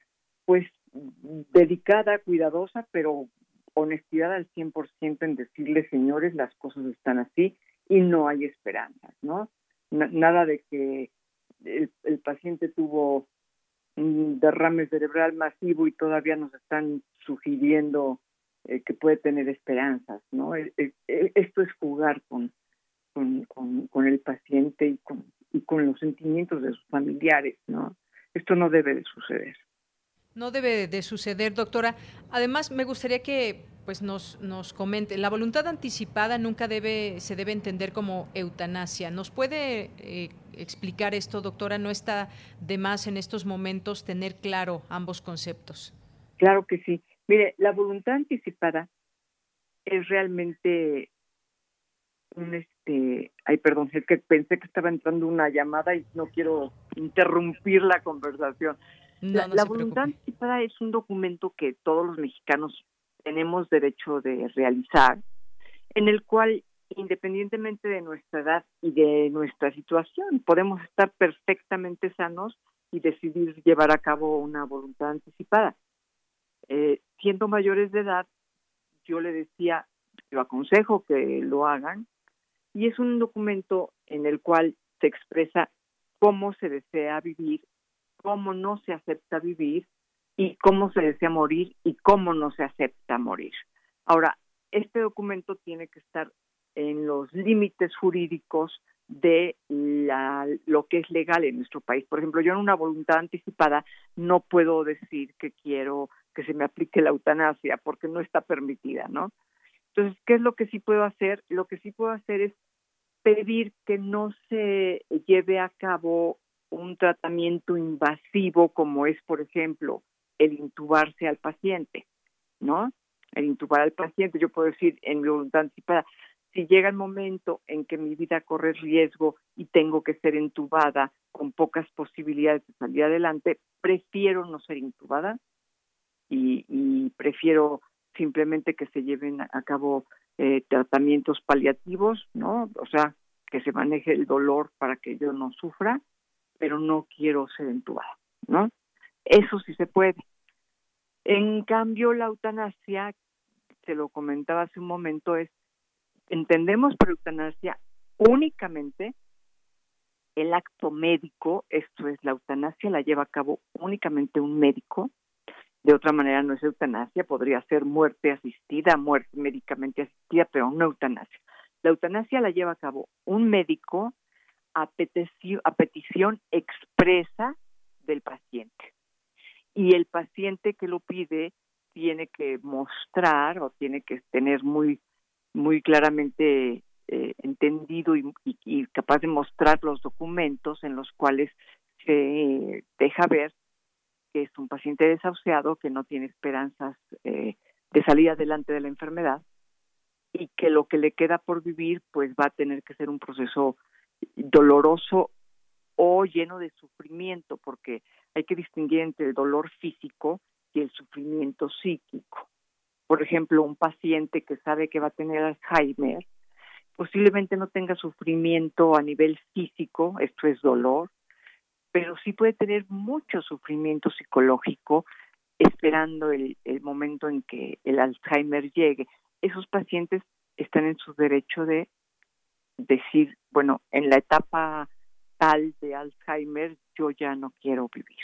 pues, dedicada, cuidadosa, pero honestidad al 100% en decirle, señores, las cosas están así y no hay esperanzas, ¿no? nada de que el, paciente tuvo un derrame cerebral masivo y todavía nos están sugiriendo eh, que puede tener esperanzas, ¿no? E, e, e, esto es jugar con, con, con, el paciente y con, y con los sentimientos de sus familiares, ¿no? Esto no debe de suceder. No debe de suceder, doctora. Además, me gustaría que pues nos, nos comente, la voluntad anticipada nunca debe, se debe entender como eutanasia. ¿Nos puede eh, explicar esto, doctora? ¿No está de más en estos momentos tener claro ambos conceptos? Claro que sí. Mire, la voluntad anticipada es realmente un este, ay perdón, es que pensé que estaba entrando una llamada y no quiero interrumpir la conversación. la, voluntad anticipada es un documento que todos los mexicanos tenemos derecho de realizar, en el cual independientemente de nuestra edad y de nuestra situación, podemos estar perfectamente sanos y decidir llevar a cabo una voluntad anticipada. Eh, siendo mayores de edad, yo le decía, yo aconsejo que lo hagan, y es un documento en el cual se expresa cómo se desea vivir, cómo no se acepta vivir y cómo se desea morir y cómo no se acepta morir. Ahora, este documento tiene que estar en los límites jurídicos de la, lo que es legal en nuestro país. Por ejemplo, yo en una voluntad anticipada no puedo decir que quiero que se me aplique la eutanasia porque no está permitida, ¿no? Entonces, ¿qué es lo que sí puedo hacer? Lo que sí puedo hacer es pedir que no se lleve a cabo un tratamiento invasivo como es, por ejemplo, el intubarse al paciente, ¿no? El intubar al paciente, yo puedo decir en mi voluntad anticipada, si llega el momento en que mi vida corre riesgo y tengo que ser intubada con pocas posibilidades de salir adelante, prefiero no ser intubada y, y prefiero simplemente que se lleven a cabo eh, tratamientos paliativos, ¿no? O sea, que se maneje el dolor para que yo no sufra, pero no quiero ser entubada, ¿no? Eso sí se puede. En cambio, la eutanasia, se lo comentaba hace un momento, es, entendemos por eutanasia únicamente el acto médico, esto es, la eutanasia la lleva a cabo únicamente un médico, de otra manera no es eutanasia, podría ser muerte asistida, muerte médicamente asistida, pero no eutanasia. La eutanasia la lleva a cabo un médico a petición, expresa del paciente. Y el paciente que lo pide tiene que mostrar o tiene que tener muy, muy claramente eh, entendido y, y, capaz de mostrar los documentos en los cuales se deja ver que es un paciente desahuciado, que no tiene esperanzas eh, de salir adelante de la enfermedad y que lo que le queda por vivir pues va a tener que ser un proceso doloroso o lleno de sufrimiento, porque hay que distinguir entre el dolor físico y el sufrimiento psíquico. Por ejemplo, un paciente que sabe que va a tener Alzheimer, posiblemente no tenga sufrimiento a nivel físico, esto es dolor, pero sí puede tener mucho sufrimiento psicológico esperando el, momento en que el Alzheimer llegue. Esos pacientes están en su derecho de decir, bueno, en la etapa tal de Alzheimer yo ya no quiero vivir.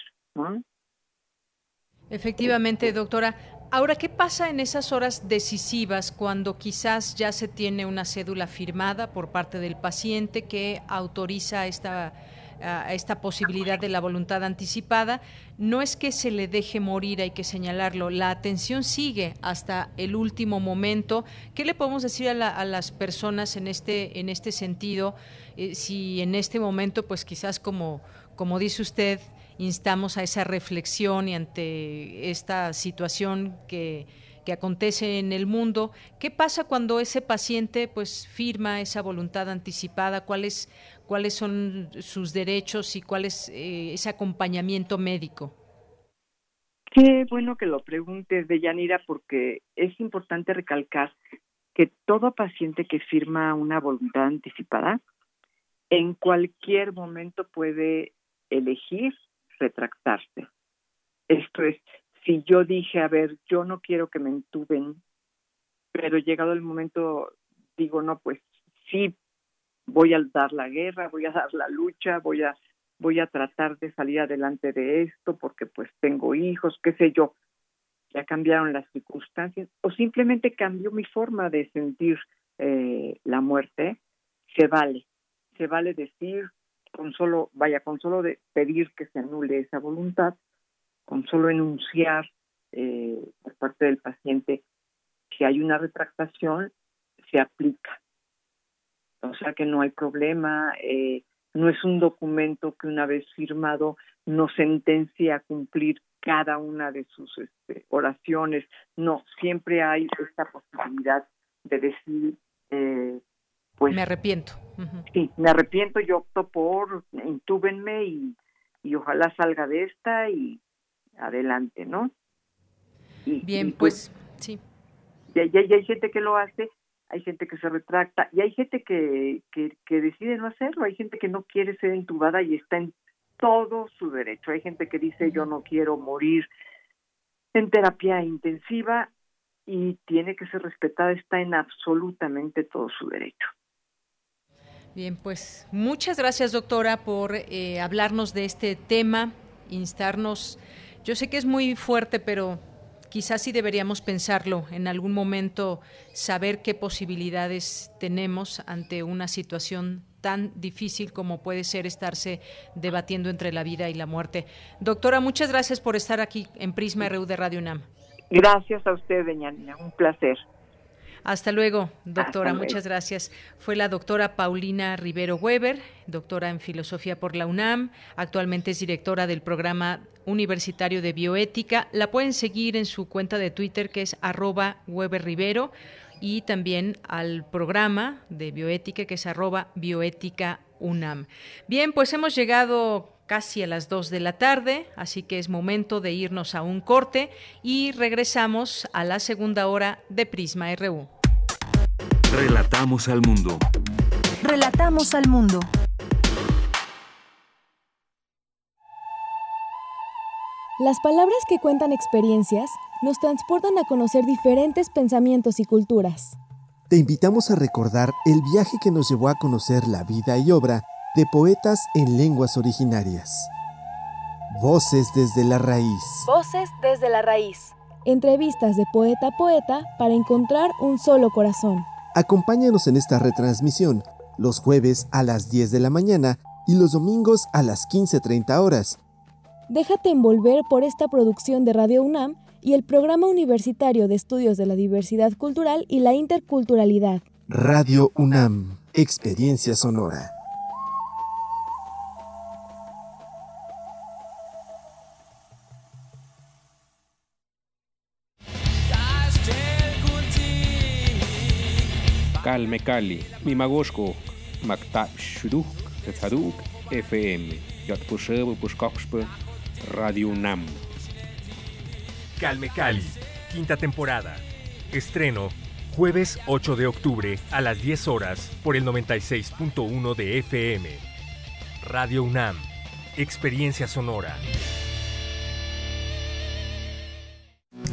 Efectivamente, doctora. Ahora, ¿qué pasa en esas horas decisivas cuando quizás ya se tiene una cédula firmada por parte del paciente que autoriza esta a esta posibilidad de la voluntad anticipada, no es que se le deje morir, hay que señalarlo, la atención sigue hasta el último momento. ¿Qué le podemos decir a, las personas en este, en este sentido? Eh, si en este momento, pues quizás como, como dice usted, instamos a esa reflexión y ante esta situación que que acontece en el mundo. ¿Qué pasa cuando ese paciente pues firma esa voluntad anticipada? ¿Cuáles cuáles son sus derechos y cuál es eh, ese acompañamiento médico? Qué bueno que lo preguntes, Deyanira, porque es importante recalcar que todo paciente que firma una voluntad anticipada en cualquier momento puede elegir retractarse. Esto es, si yo dije, a ver, yo no quiero que me entuben, pero llegado el momento digo, no, pues sí, voy a dar la guerra, voy a dar la lucha, voy a voy a tratar de salir adelante de esto porque pues tengo hijos, qué sé yo. Ya cambiaron las circunstancias o simplemente cambió mi forma de sentir eh, la muerte, se vale. Se vale decir con solo, vaya, con solo de pedir que se anule esa voluntad, con solo enunciar eh, por parte del paciente que hay una retractación, se aplica. O sea que no hay problema, eh, no es un documento que una vez firmado no sentencia a cumplir cada una de sus este, oraciones, no, siempre hay esta posibilidad de decir, eh, pues... Me arrepiento. Sí, me arrepiento, yo opto por, intúbenme y, y ojalá salga de esta y adelante, ¿no? Bien, pues, pues, sí. Y, hay gente que lo hace, hay gente que se retracta y hay gente que, que, decide no hacerlo, hay gente que no quiere ser entubada y está en todo su derecho. Hay gente que dice yo no quiero morir en terapia intensiva y tiene que ser respetada, está en absolutamente todo su derecho. Bien, pues muchas gracias doctora por eh, hablarnos de este tema, instarnos, yo sé que es muy fuerte, pero quizás sí deberíamos pensarlo en algún momento, saber qué posibilidades tenemos ante una situación tan difícil como puede ser estarse debatiendo entre la vida y la muerte. Doctora, muchas gracias por estar aquí en Prisma RU de Radio UNAM. Gracias a usted, doña un placer. Hasta luego, doctora. Muchas gracias. Fue la doctora Paulina Rivero Weber, doctora en filosofía por la UNAM. Actualmente es directora del programa universitario de bioética. La pueden seguir en su cuenta de Twitter que es arroba Weber Rivero y también al programa de bioética que es arroba bioética UNAM. Bien, pues hemos llegado casi a las 2 de la tarde, así que es momento de irnos a un corte y regresamos a la segunda hora de Prisma RU. Relatamos al mundo. Relatamos al mundo. Las palabras que cuentan experiencias nos transportan a conocer diferentes pensamientos y culturas. Te invitamos a recordar el viaje que nos llevó a conocer la vida y obra de poetas en lenguas originarias. Voces desde la raíz. Voces desde la raíz. Entrevistas de poeta a poeta para encontrar un solo corazón. Acompáñanos en esta retransmisión los jueves a las 10 de la mañana y los domingos a las 15.30 horas. Déjate envolver por esta producción de Radio UNAM y el Programa Universitario de Estudios de la Diversidad Cultural y la Interculturalidad. Radio UNAM, Experiencia Sonora. Calme Cali, Mimagoshko, Maktab Shuduk, Tzaduk, FM, Yatpusheb, Pushkoxpe, Radio UNAM. Calme Cali, quinta temporada. Estreno jueves 8 de octubre a las 10 horas por el 96.1 de FM. Radio UNAM, Experiencia Sonora.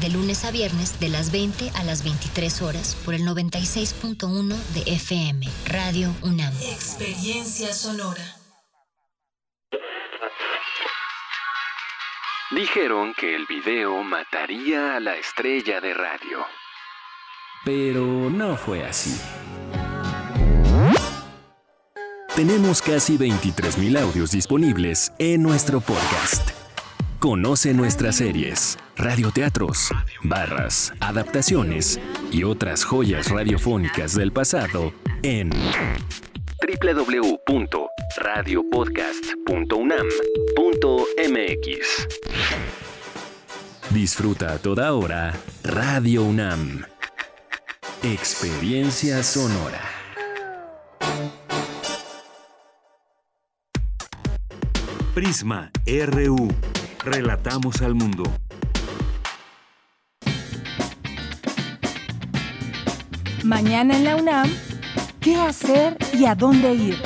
De lunes a viernes, de las 20 a las 23 horas, por el 96.1 de FM, Radio UNAM. Experiencia sonora. Dijeron que el video mataría a la estrella de radio. Pero no fue así. Tenemos casi 23.000 audios disponibles en nuestro podcast. Conoce nuestras series, radioteatros, barras, adaptaciones y otras joyas radiofónicas del pasado en www.radiopodcast.unam.mx. Disfruta a toda hora Radio UNAM. Experiencia sonora. Prisma RU. Relatamos al mundo. Mañana en la UNAM, ¿qué hacer y a dónde ir?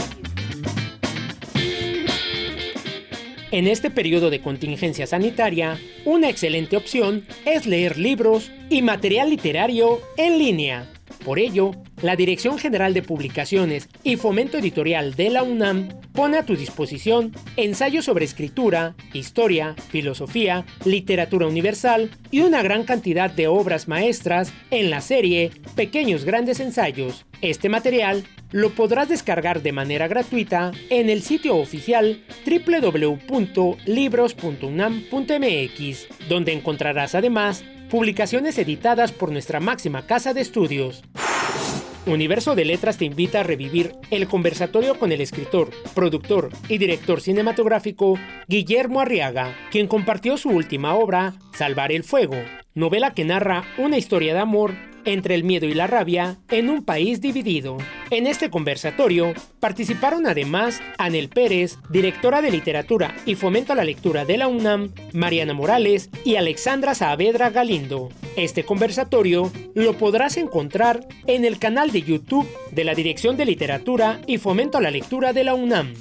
En este periodo de contingencia sanitaria, una excelente opción es leer libros y material literario en línea. Por ello, la Dirección General de Publicaciones y Fomento Editorial de la UNAM pone a tu disposición ensayos sobre escritura, historia, filosofía, literatura universal y una gran cantidad de obras maestras en la serie Pequeños Grandes Ensayos. Este material lo podrás descargar de manera gratuita en el sitio oficial www.libros.unam.mx, donde encontrarás además publicaciones editadas por nuestra máxima casa de estudios. Universo de Letras te invita a revivir el conversatorio con el escritor, productor y director cinematográfico Guillermo Arriaga, quien compartió su última obra, Salvar el Fuego, novela que narra una historia de amor entre el miedo y la rabia en un país dividido. En este conversatorio participaron además Anel Pérez, directora de literatura y fomento a la lectura de la UNAM, Mariana Morales y Alexandra Saavedra Galindo. Este conversatorio lo podrás encontrar en el canal de YouTube de la Dirección de Literatura y Fomento a la Lectura de la UNAM.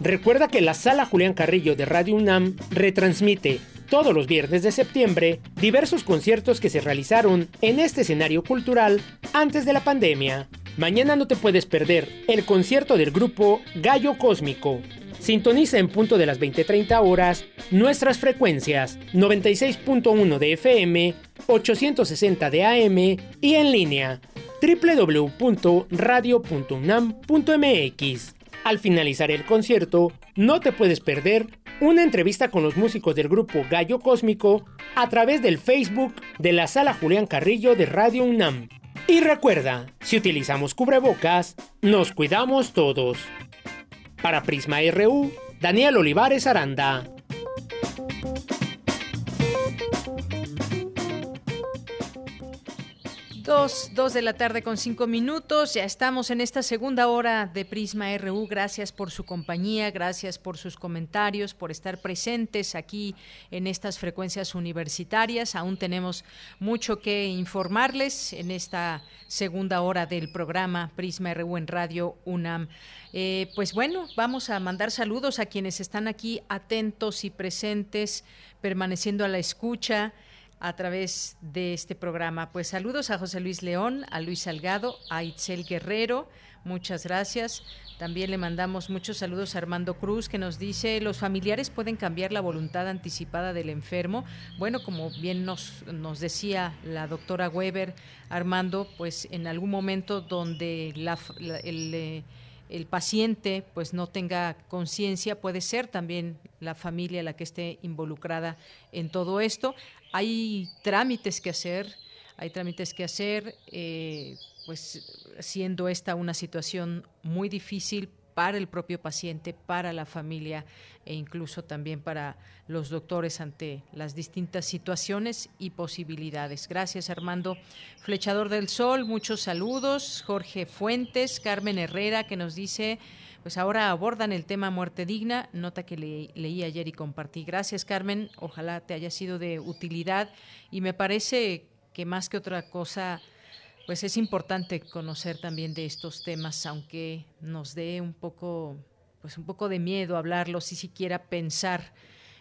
Recuerda que la sala Julián Carrillo de Radio UNAM retransmite todos los viernes de septiembre diversos conciertos que se realizaron en este escenario cultural antes de la pandemia. Mañana no te puedes perder el concierto del grupo Gallo Cósmico. Sintoniza en punto de las 20:30 horas nuestras frecuencias 96.1 de FM, 860 de AM y en línea www.radio.unam.mx. Al finalizar el concierto, no te puedes perder una entrevista con los músicos del grupo Gallo Cósmico a través del Facebook de la Sala Julián Carrillo de Radio UNAM. Y recuerda, si utilizamos cubrebocas, nos cuidamos todos. Para Prisma RU, Daniel Olivares Aranda. Dos, dos de la tarde con cinco minutos. Ya estamos en esta segunda hora de Prisma RU. Gracias por su compañía, gracias por sus comentarios, por estar presentes aquí en estas frecuencias universitarias. Aún tenemos mucho que informarles en esta segunda hora del programa Prisma RU en Radio UNAM. Eh, pues bueno, vamos a mandar saludos a quienes están aquí atentos y presentes, permaneciendo a la escucha a través de este programa. Pues saludos a José Luis León, a Luis Salgado, a Itzel Guerrero, muchas gracias. También le mandamos muchos saludos a Armando Cruz que nos dice, los familiares pueden cambiar la voluntad anticipada del enfermo. Bueno, como bien nos, nos decía la doctora Weber, Armando, pues en algún momento donde la, el... Eh, el paciente pues no tenga conciencia, puede ser también la familia la que esté involucrada en todo esto hay trámites que hacer, hay trámites que hacer, eh, pues siendo esta una situación muy difícil para el propio paciente, para la familia e incluso también para los doctores ante las distintas situaciones y posibilidades. Gracias Armando. Flechador del Sol, muchos saludos. Jorge Fuentes, Carmen Herrera que nos dice pues ahora abordan el tema muerte digna, nota que leí ayer y compartí. Gracias Carmen, ojalá te haya sido de utilidad y me parece que más que otra cosa, pues es importante conocer también de estos temas, aunque nos dé un poco, pues un poco de miedo hablarlos y siquiera pensar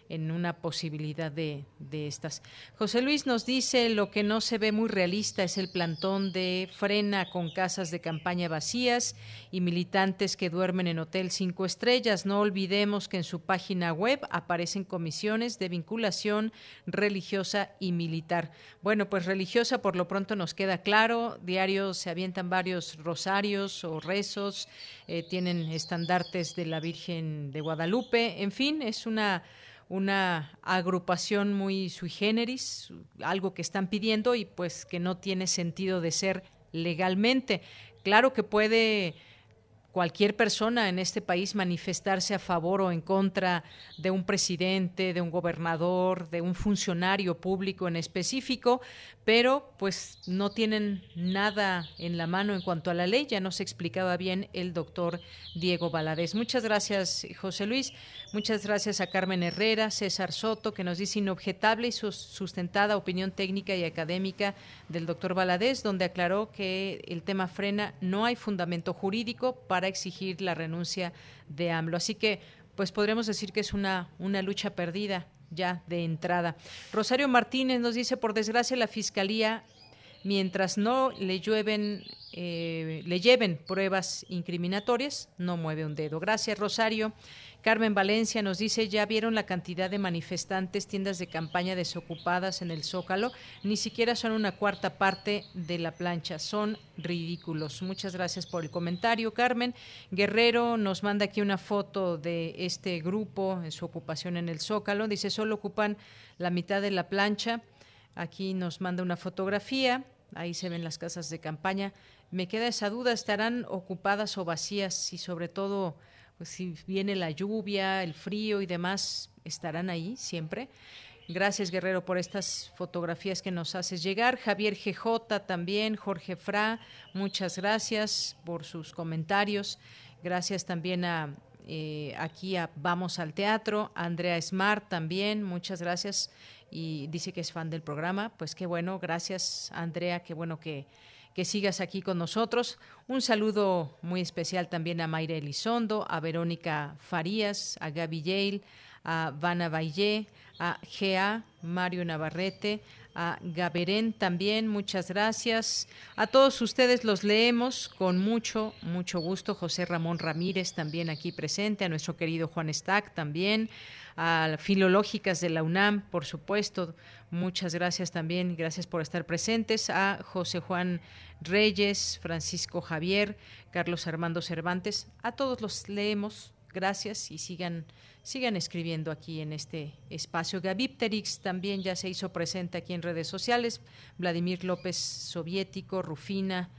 en una posibilidad de, de, estas. José Luis nos dice, lo que no se ve muy realista es el plantón de frena con casas de campaña vacías y militantes que duermen en hotel cinco estrellas. No olvidemos que en su página web aparecen comisiones de vinculación religiosa y militar. Bueno, pues religiosa por lo pronto nos queda claro, diarios se avientan varios rosarios o rezos, eh, tienen estandartes de la Virgen de Guadalupe, en fin, es una una agrupación muy sui generis, algo que están pidiendo y pues que no tiene sentido de ser legalmente. Claro que puede cualquier persona en este país manifestarse a favor o en contra de un presidente, de un gobernador, de un funcionario público en específico, pero pues no tienen nada en la mano en cuanto a la ley. Ya nos explicaba bien el doctor Diego Valadez. Muchas gracias, José Luis. Muchas gracias a Carmen Herrera, César Soto, que nos dice inobjetable y sustentada opinión técnica y académica del doctor Valadez, donde aclaró que el tema frena no hay fundamento jurídico para exigir la renuncia de AMLO. Así que, pues podremos decir que es una, una lucha perdida ya de entrada. Rosario Martínez nos dice, por desgracia, la Fiscalía mientras no le llueven, eh, le lleven pruebas incriminatorias, no mueve un dedo. Gracias, Rosario. Carmen Valencia nos dice, ya vieron la cantidad de manifestantes, tiendas de campaña desocupadas en el Zócalo, ni siquiera son una cuarta parte de la plancha, son ridículos. Muchas gracias por el comentario, Carmen. Guerrero nos manda aquí una foto de este grupo en su ocupación en el Zócalo, dice, solo ocupan la mitad de la plancha. Aquí nos manda una fotografía, ahí se ven las casas de campaña. Me queda esa duda, ¿estarán ocupadas o vacías? Y sobre todo pues si viene la lluvia, el frío y demás, estarán ahí siempre. Gracias, Guerrero, por estas fotografías que nos haces llegar. Javier GJ también, Jorge Fra, muchas gracias por sus comentarios. Gracias también a eh, aquí a Vamos al Teatro, Andrea Smart también, muchas gracias. Y dice que es fan del programa. Pues qué bueno, gracias, Andrea, qué bueno que que sigas aquí con nosotros. Un saludo muy especial también a Mayra Elizondo, a Verónica Farías, a Gaby Yale, a Vana Valle, a Gea, Mario Navarrete, a Gaberén también, muchas gracias. A todos ustedes los leemos con mucho, mucho gusto. José Ramón Ramírez también aquí presente, a nuestro querido Juan Stack también, a Filológicas de la UNAM, por supuesto. Muchas gracias también, gracias por estar presentes. A José Juan Reyes, Francisco Javier, Carlos Armando Cervantes. A todos los leemos. Gracias y sigan, sigan escribiendo aquí en este espacio. Gavipterix también ya se hizo presente aquí en redes sociales. Vladimir López Soviético, Rufina.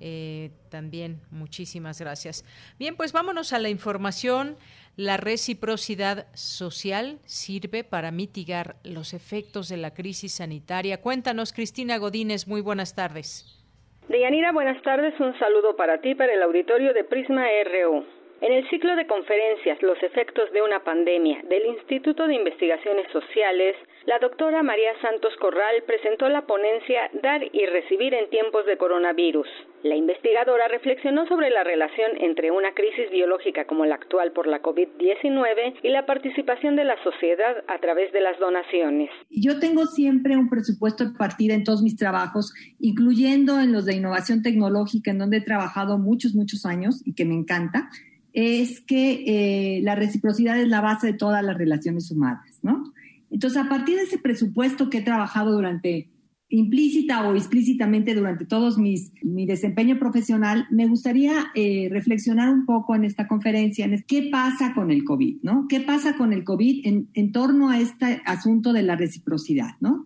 Eh, también muchísimas gracias. Bien, pues vámonos a la información. La reciprocidad social sirve para mitigar los efectos de la crisis sanitaria. Cuéntanos, Cristina Godínez, muy buenas tardes. Deyanira, buenas tardes. Un saludo para ti, para el auditorio de Prisma RU. En el ciclo de conferencias Los efectos de una pandemia del Instituto de Investigaciones Sociales, la doctora María Santos Corral presentó la ponencia Dar y recibir en tiempos de coronavirus. La investigadora reflexionó sobre la relación entre una crisis biológica como la actual por la COVID-19 y la participación de la sociedad a través de las donaciones. Yo tengo siempre un presupuesto de partida en todos mis trabajos, incluyendo en los de innovación tecnológica, en donde he trabajado muchos, muchos años y que me encanta es que eh, la reciprocidad es la base de todas las relaciones humanas, ¿no? Entonces, a partir de ese presupuesto que he trabajado durante, implícita o explícitamente durante todos mis, mi desempeño profesional, me gustaría eh, reflexionar un poco en esta conferencia en qué pasa con el COVID, ¿no? ¿Qué pasa con el COVID en, en torno a este asunto de la reciprocidad, ¿no?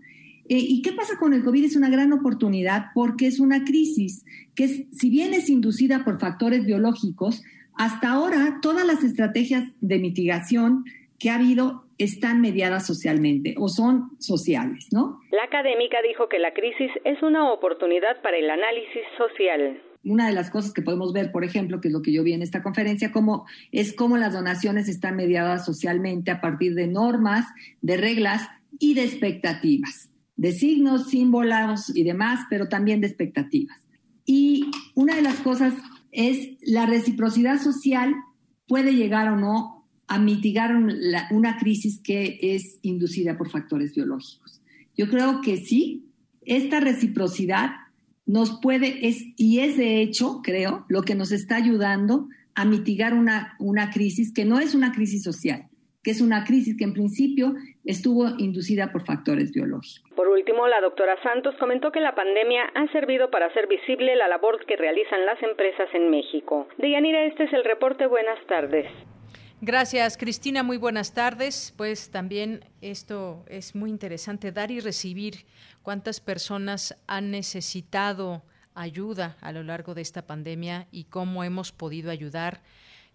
Eh, ¿Y qué pasa con el COVID? Es una gran oportunidad porque es una crisis que, si bien es inducida por factores biológicos, hasta ahora, todas las estrategias de mitigación que ha habido están mediadas socialmente o son sociales, ¿no? La académica dijo que la crisis es una oportunidad para el análisis social. Una de las cosas que podemos ver, por ejemplo, que es lo que yo vi en esta conferencia, como es cómo las donaciones están mediadas socialmente a partir de normas, de reglas y de expectativas, de signos, símbolos y demás, pero también de expectativas. Y una de las cosas es la reciprocidad social puede llegar o no a mitigar una crisis que es inducida por factores biológicos. Yo creo que sí, esta reciprocidad nos puede, es, y es de hecho, creo, lo que nos está ayudando a mitigar una, una crisis que no es una crisis social, que es una crisis que en principio estuvo inducida por factores biológicos. Por último, la doctora Santos comentó que la pandemia ha servido para hacer visible la labor que realizan las empresas en México. Deyanira, este es el reporte. Buenas tardes. Gracias, Cristina. Muy buenas tardes. Pues también esto es muy interesante, dar y recibir. ¿Cuántas personas han necesitado ayuda a lo largo de esta pandemia y cómo hemos podido ayudar?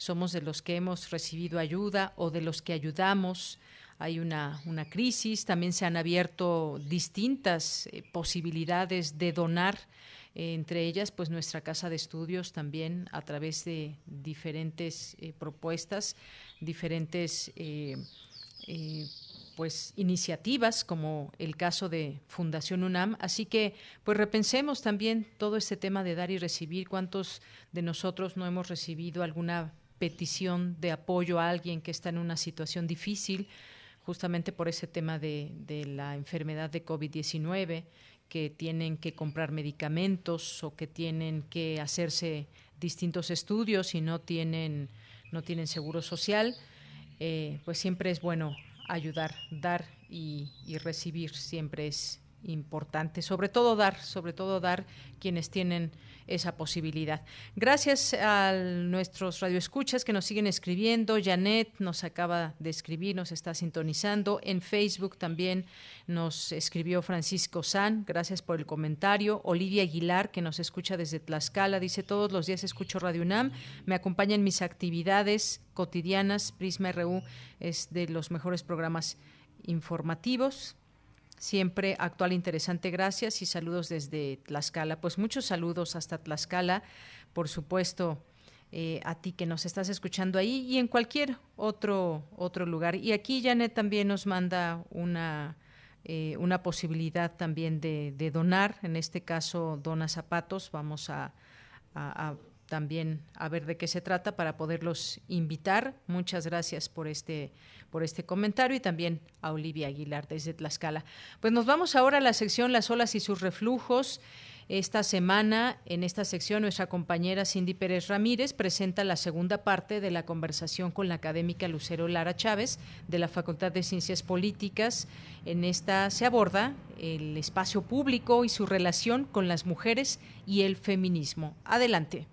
somos de los que hemos recibido ayuda o de los que ayudamos. Hay una, una crisis, también se han abierto distintas eh, posibilidades de donar, entre ellas pues nuestra casa de estudios también a través de diferentes eh, propuestas, diferentes pues iniciativas como el caso de Fundación UNAM, así que pues repensemos también todo este tema de dar y recibir, cuántos de nosotros no hemos recibido alguna petición de apoyo a alguien que está en una situación difícil, justamente por ese tema de, la enfermedad de COVID-19 que tienen que comprar medicamentos o que tienen que hacerse distintos estudios y no tienen, no tienen seguro social, eh, pues siempre es bueno ayudar, dar y, y recibir, siempre es importante, sobre todo dar, sobre todo dar quienes tienen esa posibilidad. Gracias a nuestros radioescuchas que nos siguen escribiendo. Janet nos acaba de escribir, nos está sintonizando. En Facebook también nos escribió Francisco San. Gracias por el comentario. Olivia Aguilar, que nos escucha desde Tlaxcala, dice: Todos los días escucho Radio UNAM. Me acompaña en mis actividades cotidianas. Prisma RU es de los mejores programas informativos siempre actual, interesante. Gracias y saludos desde Tlaxcala. Pues muchos saludos hasta Tlaxcala, por supuesto. Eh, a ti que nos estás escuchando ahí y en cualquier otro otro lugar. Y aquí Janet también nos manda una eh, una posibilidad también de, donar, en este caso dona zapatos. Vamos a también a ver de qué se trata para poderlos invitar. Muchas gracias por este por este comentario y también a Olivia Aguilar desde Tlaxcala. Pues nos vamos ahora a la sección Las olas y sus reflujos. Esta semana, en esta sección, nuestra compañera Cindy Pérez Ramírez presenta la segunda parte de la conversación con la académica Lucero Lara Chávez de la Facultad de Ciencias Políticas. En esta se aborda el espacio público y su relación con las mujeres y el feminismo. Adelante.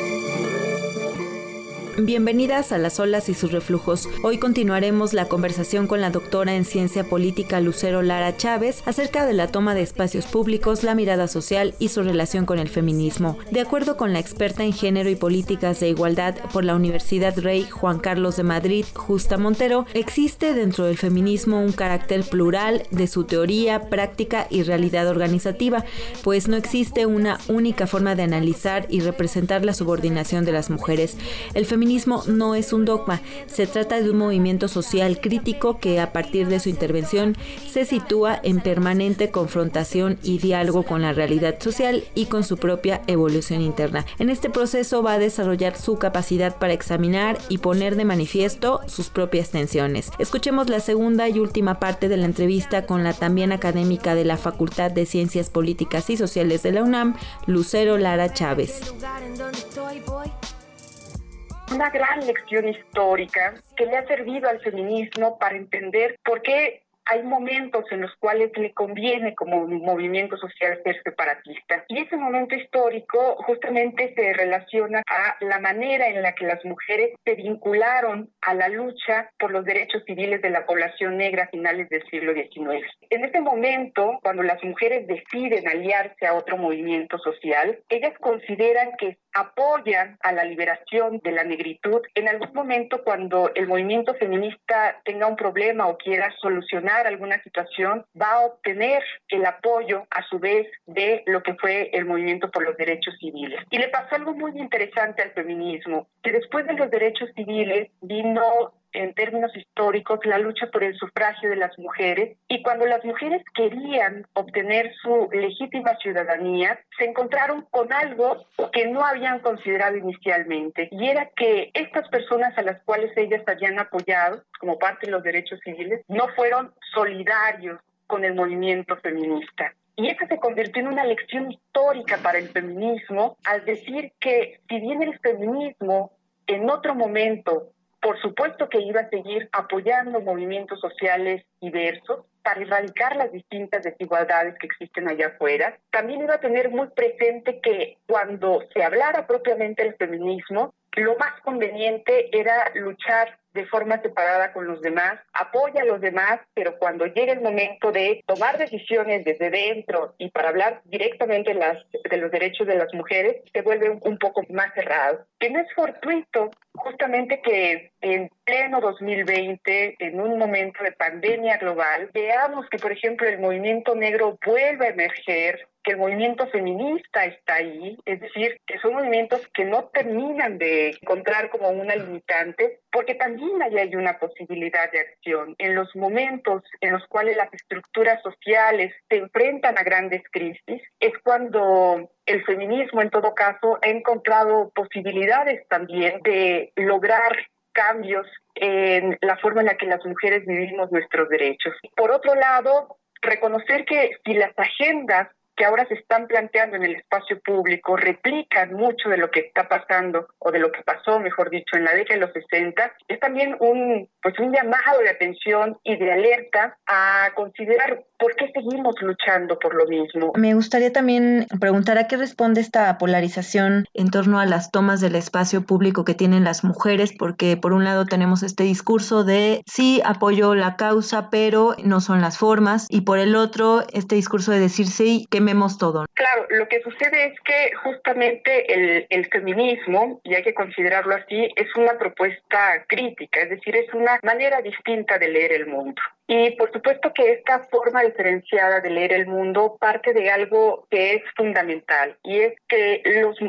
Bienvenidas a Las Olas y sus reflujos. Hoy continuaremos la conversación con la doctora en ciencia política Lucero Lara Chávez acerca de la toma de espacios públicos, la mirada social y su relación con el feminismo. De acuerdo con la experta en género y políticas de igualdad por la Universidad Rey Juan Carlos de Madrid, Justa Montero, existe dentro del feminismo un carácter plural de su teoría, práctica y realidad organizativa, pues no existe una única forma de analizar y representar la subordinación de las mujeres. El feminismo no es un dogma, se trata de un movimiento social crítico que a partir de su intervención se sitúa en permanente confrontación y diálogo con la realidad social y con su propia evolución interna. En este proceso va a desarrollar su capacidad para examinar y poner de manifiesto sus propias tensiones. Escuchemos la segunda y última parte de la entrevista con la también académica de la Facultad de Ciencias Políticas y Sociales de la UNAM, Lucero Lara Chávez una gran lección histórica que le ha servido al feminismo para entender por qué hay momentos en los cuales le conviene como movimiento social ser separatista. Y ese momento histórico justamente se relaciona a la manera en la que las mujeres se vincularon a la lucha por los derechos civiles de la población negra a finales del siglo XIX. En ese momento, cuando las mujeres deciden aliarse a otro movimiento social, ellas consideran que apoyan a la liberación de la negritud en algún momento cuando el movimiento feminista tenga un problema o quiera solucionar alguna situación, va a obtener el apoyo a su vez de lo que fue el movimiento por los derechos civiles. Y le pasó algo muy interesante al feminismo, que después de los derechos civiles vino en términos históricos la lucha por el sufragio de las mujeres y cuando las mujeres querían obtener su legítima ciudadanía se encontraron con algo que no habían considerado inicialmente y era que estas personas a las cuales ellas habían apoyado como parte de los derechos civiles no fueron solidarios con el movimiento feminista. Y eso se convirtió en una lección histórica para el feminismo al decir que si bien el feminismo en otro momento por supuesto que iba a seguir apoyando movimientos sociales diversos para erradicar las distintas desigualdades que existen allá afuera. También iba a tener muy presente que cuando se hablara propiamente del feminismo, lo más conveniente era luchar de forma separada con los demás, apoya a los demás, pero cuando llegue el momento de tomar decisiones desde dentro y para hablar directamente las, de los derechos de las mujeres, se vuelve un, poco más cerrado. Que no es fortuito justamente que en pleno 2020, en un momento de pandemia global, veamos que, por ejemplo, el movimiento negro vuelve a emerger, que el movimiento feminista está ahí, es decir, que son movimientos que no terminan de encontrar como una limitante, porque también ya hay una posibilidad de acción. En los momentos en los cuales las estructuras sociales se enfrentan a grandes crisis, es cuando el feminismo, en todo caso, ha encontrado posibilidades también de lograr cambios en la forma en la que las mujeres vivimos nuestros derechos. Por otro lado, reconocer que si las agendas que ahora se están planteando en el espacio público replican mucho de lo que está pasando o de lo que pasó, mejor dicho, en la década de los 60, es también un pues un llamado de atención y de alerta a considerar por qué seguimos luchando por lo mismo. Me gustaría también preguntar a qué responde esta polarización en torno a las tomas del espacio público que tienen las mujeres, porque por un lado tenemos este discurso de sí apoyo la causa, pero no son las formas, y por el otro este discurso de decir sí que Claro, lo que sucede es que justamente el, el feminismo, y hay que considerarlo así, es una propuesta crítica, es decir, es una manera distinta de leer el mundo. Y por supuesto que esta forma diferenciada de leer el mundo parte de algo que es fundamental y es que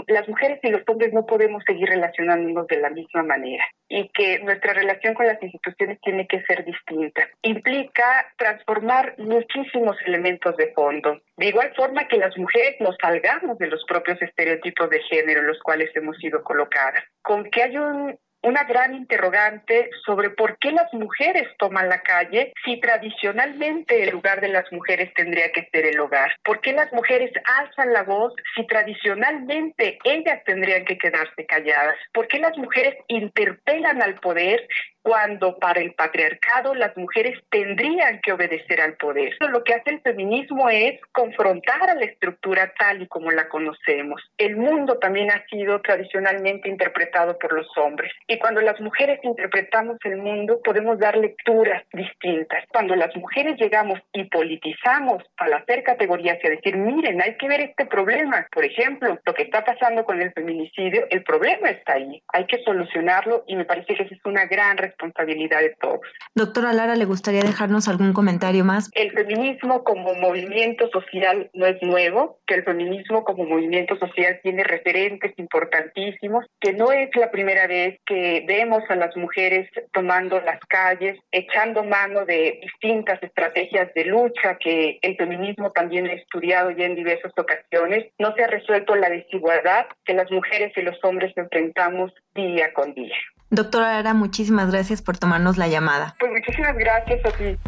las mujeres y los hombres no podemos seguir relacionándonos de la misma manera y que nuestra relación con las instituciones tiene que ser distinta. Implica transformar muchísimos elementos de fondo. De igual forma que las mujeres nos salgamos de los propios estereotipos de género en los cuales hemos sido colocadas. Con que hay un una gran interrogante sobre por qué las mujeres toman la calle si tradicionalmente el lugar de las mujeres tendría que ser el hogar. ¿Por qué las mujeres alzan la voz si tradicionalmente ellas tendrían que quedarse calladas? ¿Por qué las mujeres interpelan al poder cuando para el patriarcado las mujeres tendrían que obedecer al poder. Lo que hace el feminismo es confrontar a la estructura tal y como la conocemos. El mundo también ha sido tradicionalmente interpretado por los hombres y cuando las mujeres interpretamos el mundo podemos dar lecturas distintas. Cuando las mujeres llegamos y politizamos al hacer categorías y a decir, miren, hay que ver este problema. Por ejemplo, lo que está pasando con el feminicidio, el problema está ahí. Hay que solucionarlo y me parece que esa es una gran responsabilidad de todos. Doctora Lara, ¿le gustaría dejarnos algún comentario más? El feminismo como movimiento social no es nuevo, que el feminismo como movimiento social tiene referentes importantísimos, que no es la primera vez que vemos a las mujeres tomando las calles, echando mano de distintas estrategias de lucha que el feminismo también ha estudiado ya en diversas ocasiones. No se ha resuelto la desigualdad que las mujeres y los hombres enfrentamos día con día. Doctora Lara, muchísimas gracias por tomarnos la llamada. Pues muchísimas gracias a ti.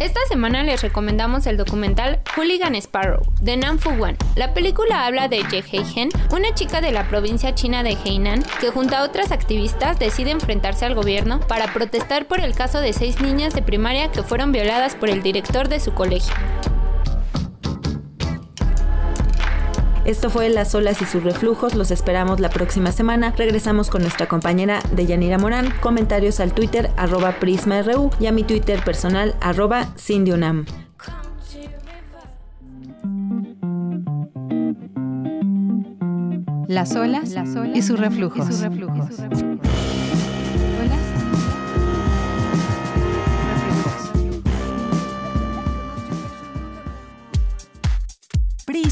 Esta semana les recomendamos el documental Hooligan Sparrow de Nam Fu Wan. La película habla de Ye Heihen, una chica de la provincia china de Hainan que junto a otras activistas decide enfrentarse al gobierno para protestar por el caso de seis niñas de primaria que fueron violadas por el director de su colegio. Esto fue Las olas y sus reflujos. Los esperamos la próxima semana. Regresamos con nuestra compañera Deyanira Morán. Comentarios al Twitter arroba PrismaRU y a mi Twitter personal arroba Cindyunam. Las olas, y sus reflujos.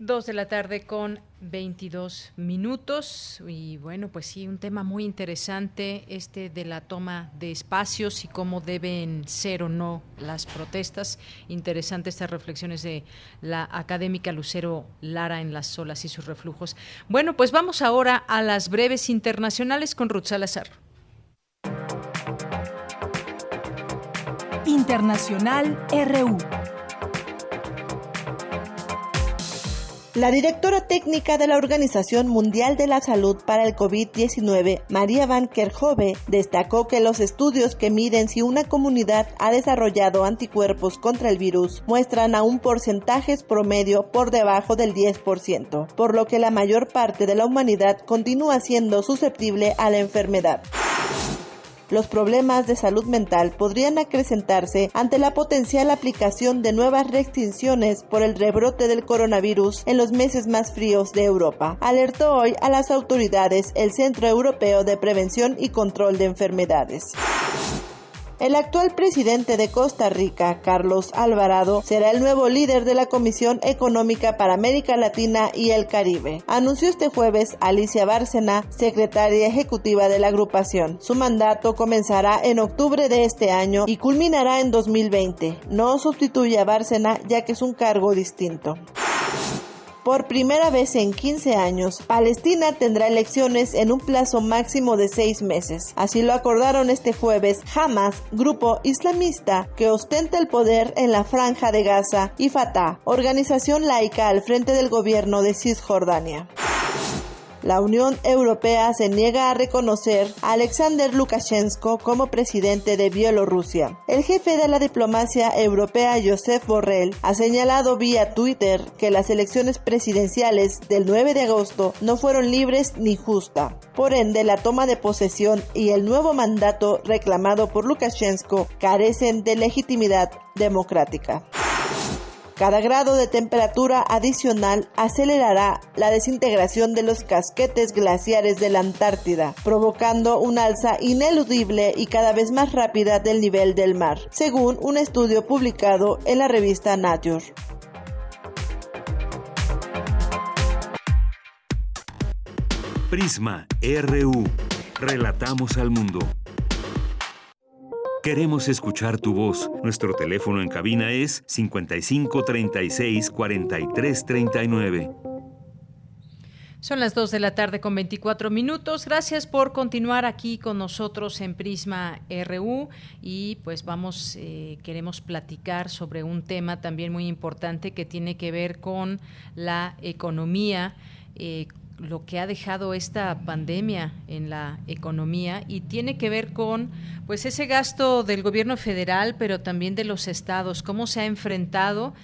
Dos de la tarde con 22 minutos y bueno, pues sí, un tema muy interesante este de la toma de espacios y cómo deben ser o no las protestas. Interesante estas reflexiones de la académica Lucero Lara en las olas y sus reflujos. Bueno, pues vamos ahora a las breves internacionales con Ruth Salazar. Internacional RU. La directora técnica de la Organización Mundial de la Salud para el COVID-19, María Van Kerkhove, destacó que los estudios que miden si una comunidad ha desarrollado anticuerpos contra el virus muestran a un promedio por debajo del 10%, por lo que la mayor parte de la humanidad continúa siendo susceptible a la enfermedad. Los problemas de salud mental podrían acrecentarse ante la potencial aplicación de nuevas restricciones por el rebrote del coronavirus en los meses más fríos de Europa. Alertó hoy a las autoridades el Centro Europeo de Prevención y Control de Enfermedades. El actual presidente de Costa Rica, Carlos Alvarado, será el nuevo líder de la Comisión Económica para América Latina y el Caribe. Anunció este jueves Alicia Bárcena, secretaria ejecutiva de la agrupación. Su mandato comenzará en octubre de este año y culminará en 2020. No sustituye a Bárcena ya que es un cargo distinto. Por primera vez en 15 años, Palestina tendrá elecciones en un plazo máximo de seis meses. Así lo acordaron este jueves Hamas, grupo islamista que ostenta el poder en la franja de Gaza, y Fatah, organización laica al frente del gobierno de Cisjordania. La Unión Europea se niega a reconocer a Alexander Lukashenko como presidente de Bielorrusia. El jefe de la diplomacia europea, Josep Borrell, ha señalado vía Twitter que las elecciones presidenciales del 9 de agosto no fueron libres ni justas. Por ende, la toma de posesión y el nuevo mandato reclamado por Lukashenko carecen de legitimidad democrática. Cada grado de temperatura adicional acelerará la desintegración de los casquetes glaciares de la Antártida, provocando un alza ineludible y cada vez más rápida del nivel del mar, según un estudio publicado en la revista Nature. Prisma RU. Relatamos al mundo. Queremos escuchar tu voz. Nuestro teléfono en cabina es 55 36 43 39. Son las 2 de la tarde con 24 minutos. Gracias por continuar aquí con nosotros en Prisma RU y pues vamos, eh, queremos platicar sobre un tema también muy importante que tiene que ver con la economía. Eh, lo que ha dejado esta pandemia en la economía y tiene que ver con pues ese gasto del gobierno federal pero también de los estados. Cómo se ha enfrentado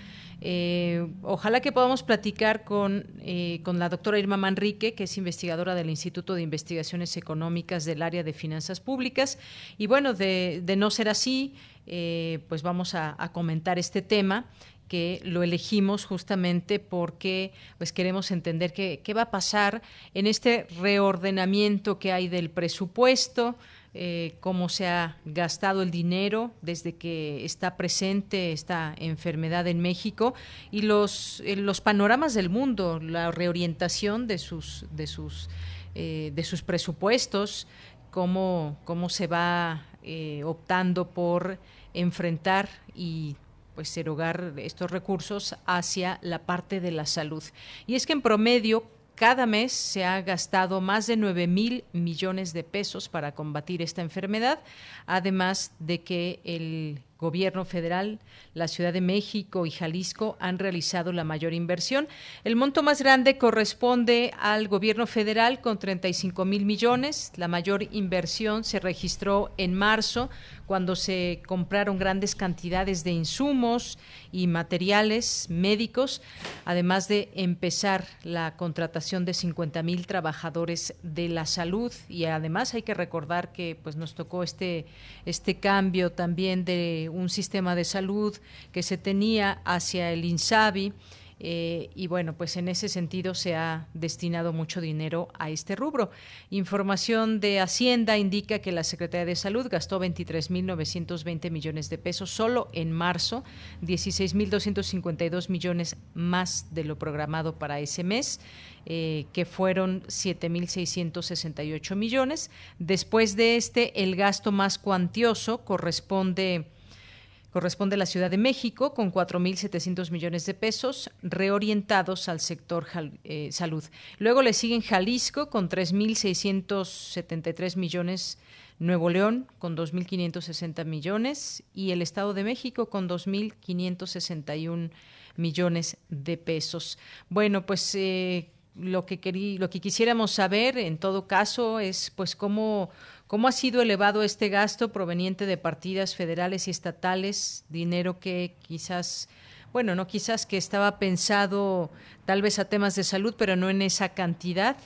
eh, ojalá que podamos platicar con, eh, con la doctora Irma Manrique, que es investigadora del Instituto de Investigaciones Económicas del área de Finanzas Públicas. Y bueno, de, no ser así, eh, pues vamos a, a comentar este tema que lo elegimos justamente porque pues queremos entender qué, qué va a pasar en este reordenamiento que hay del presupuesto, eh, cómo se ha gastado el dinero desde que está presente esta enfermedad en México y los, eh, los panoramas del mundo, la reorientación de sus, de sus, eh, de sus presupuestos, cómo, cómo se va optando por enfrentar y pues erogar estos recursos hacia la parte de la salud. Y es que en promedio cada mes se ha gastado más de 9 mil millones de pesos para combatir esta enfermedad, además de que el Gobierno federal, la Ciudad de México y Jalisco han realizado la mayor inversión. El monto más grande corresponde al Gobierno federal con 35 mil millones. La mayor inversión se registró en marzo cuando se compraron grandes cantidades de insumos y materiales médicos, además de empezar la contratación de 50 mil trabajadores de la salud. Y además hay que recordar que pues nos tocó este, este cambio también de un sistema de salud que se tenía hacia el INSABI eh, y bueno, pues en ese sentido se ha destinado mucho dinero a este rubro. Información de Hacienda indica que la Secretaría de Salud gastó 23.920 millones de pesos solo en marzo, 16.252 millones más de lo programado para ese mes. Eh, que fueron 7.668 millones. Después de este, el gasto más cuantioso corresponde corresponde a la Ciudad de México con 4.700 millones de pesos reorientados al sector eh, salud. Luego le siguen Jalisco con 3.673 millones, Nuevo León con 2.560 millones y el Estado de México con 2.561 millones de pesos. Bueno, pues eh, lo que lo que quisiéramos saber en todo caso es pues cómo ¿Cómo ha sido elevado este gasto proveniente de partidas federales y estatales, dinero que quizás, bueno, no quizás que estaba pensado tal vez a temas de salud, pero no en esa cantidad?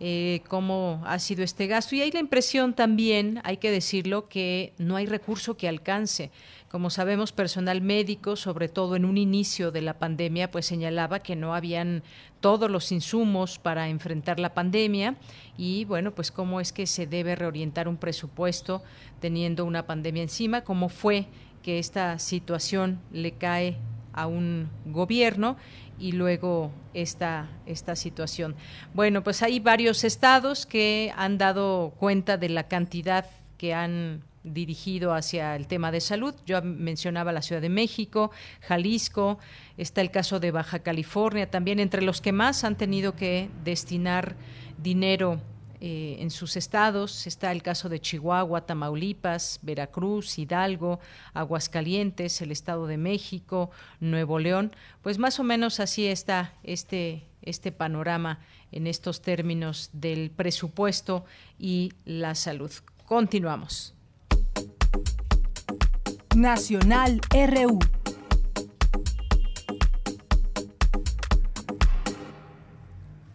eh, cómo ha sido este gasto. Y hay la impresión también, hay que decirlo, que no hay recurso que alcance. Como sabemos, personal médico, sobre todo en un inicio de la pandemia, pues señalaba que no habían todos los insumos para enfrentar la pandemia y bueno, pues cómo es que se debe reorientar un presupuesto teniendo una pandemia encima, cómo fue que esta situación le cae a un gobierno y luego esta, esta situación. Bueno, pues hay varios estados que han dado cuenta de la cantidad que han dirigido hacia el tema de salud. Yo mencionaba la Ciudad de México, Jalisco, está el caso de Baja California, también entre los que más han tenido que destinar dinero eh, en sus estados. Está el caso de Chihuahua, Tamaulipas, Veracruz, Hidalgo, Aguascalientes, el Estado de México, Nuevo León. Pues más o menos así está este, este panorama en estos términos del presupuesto y la salud. Continuamos. Nacional RU.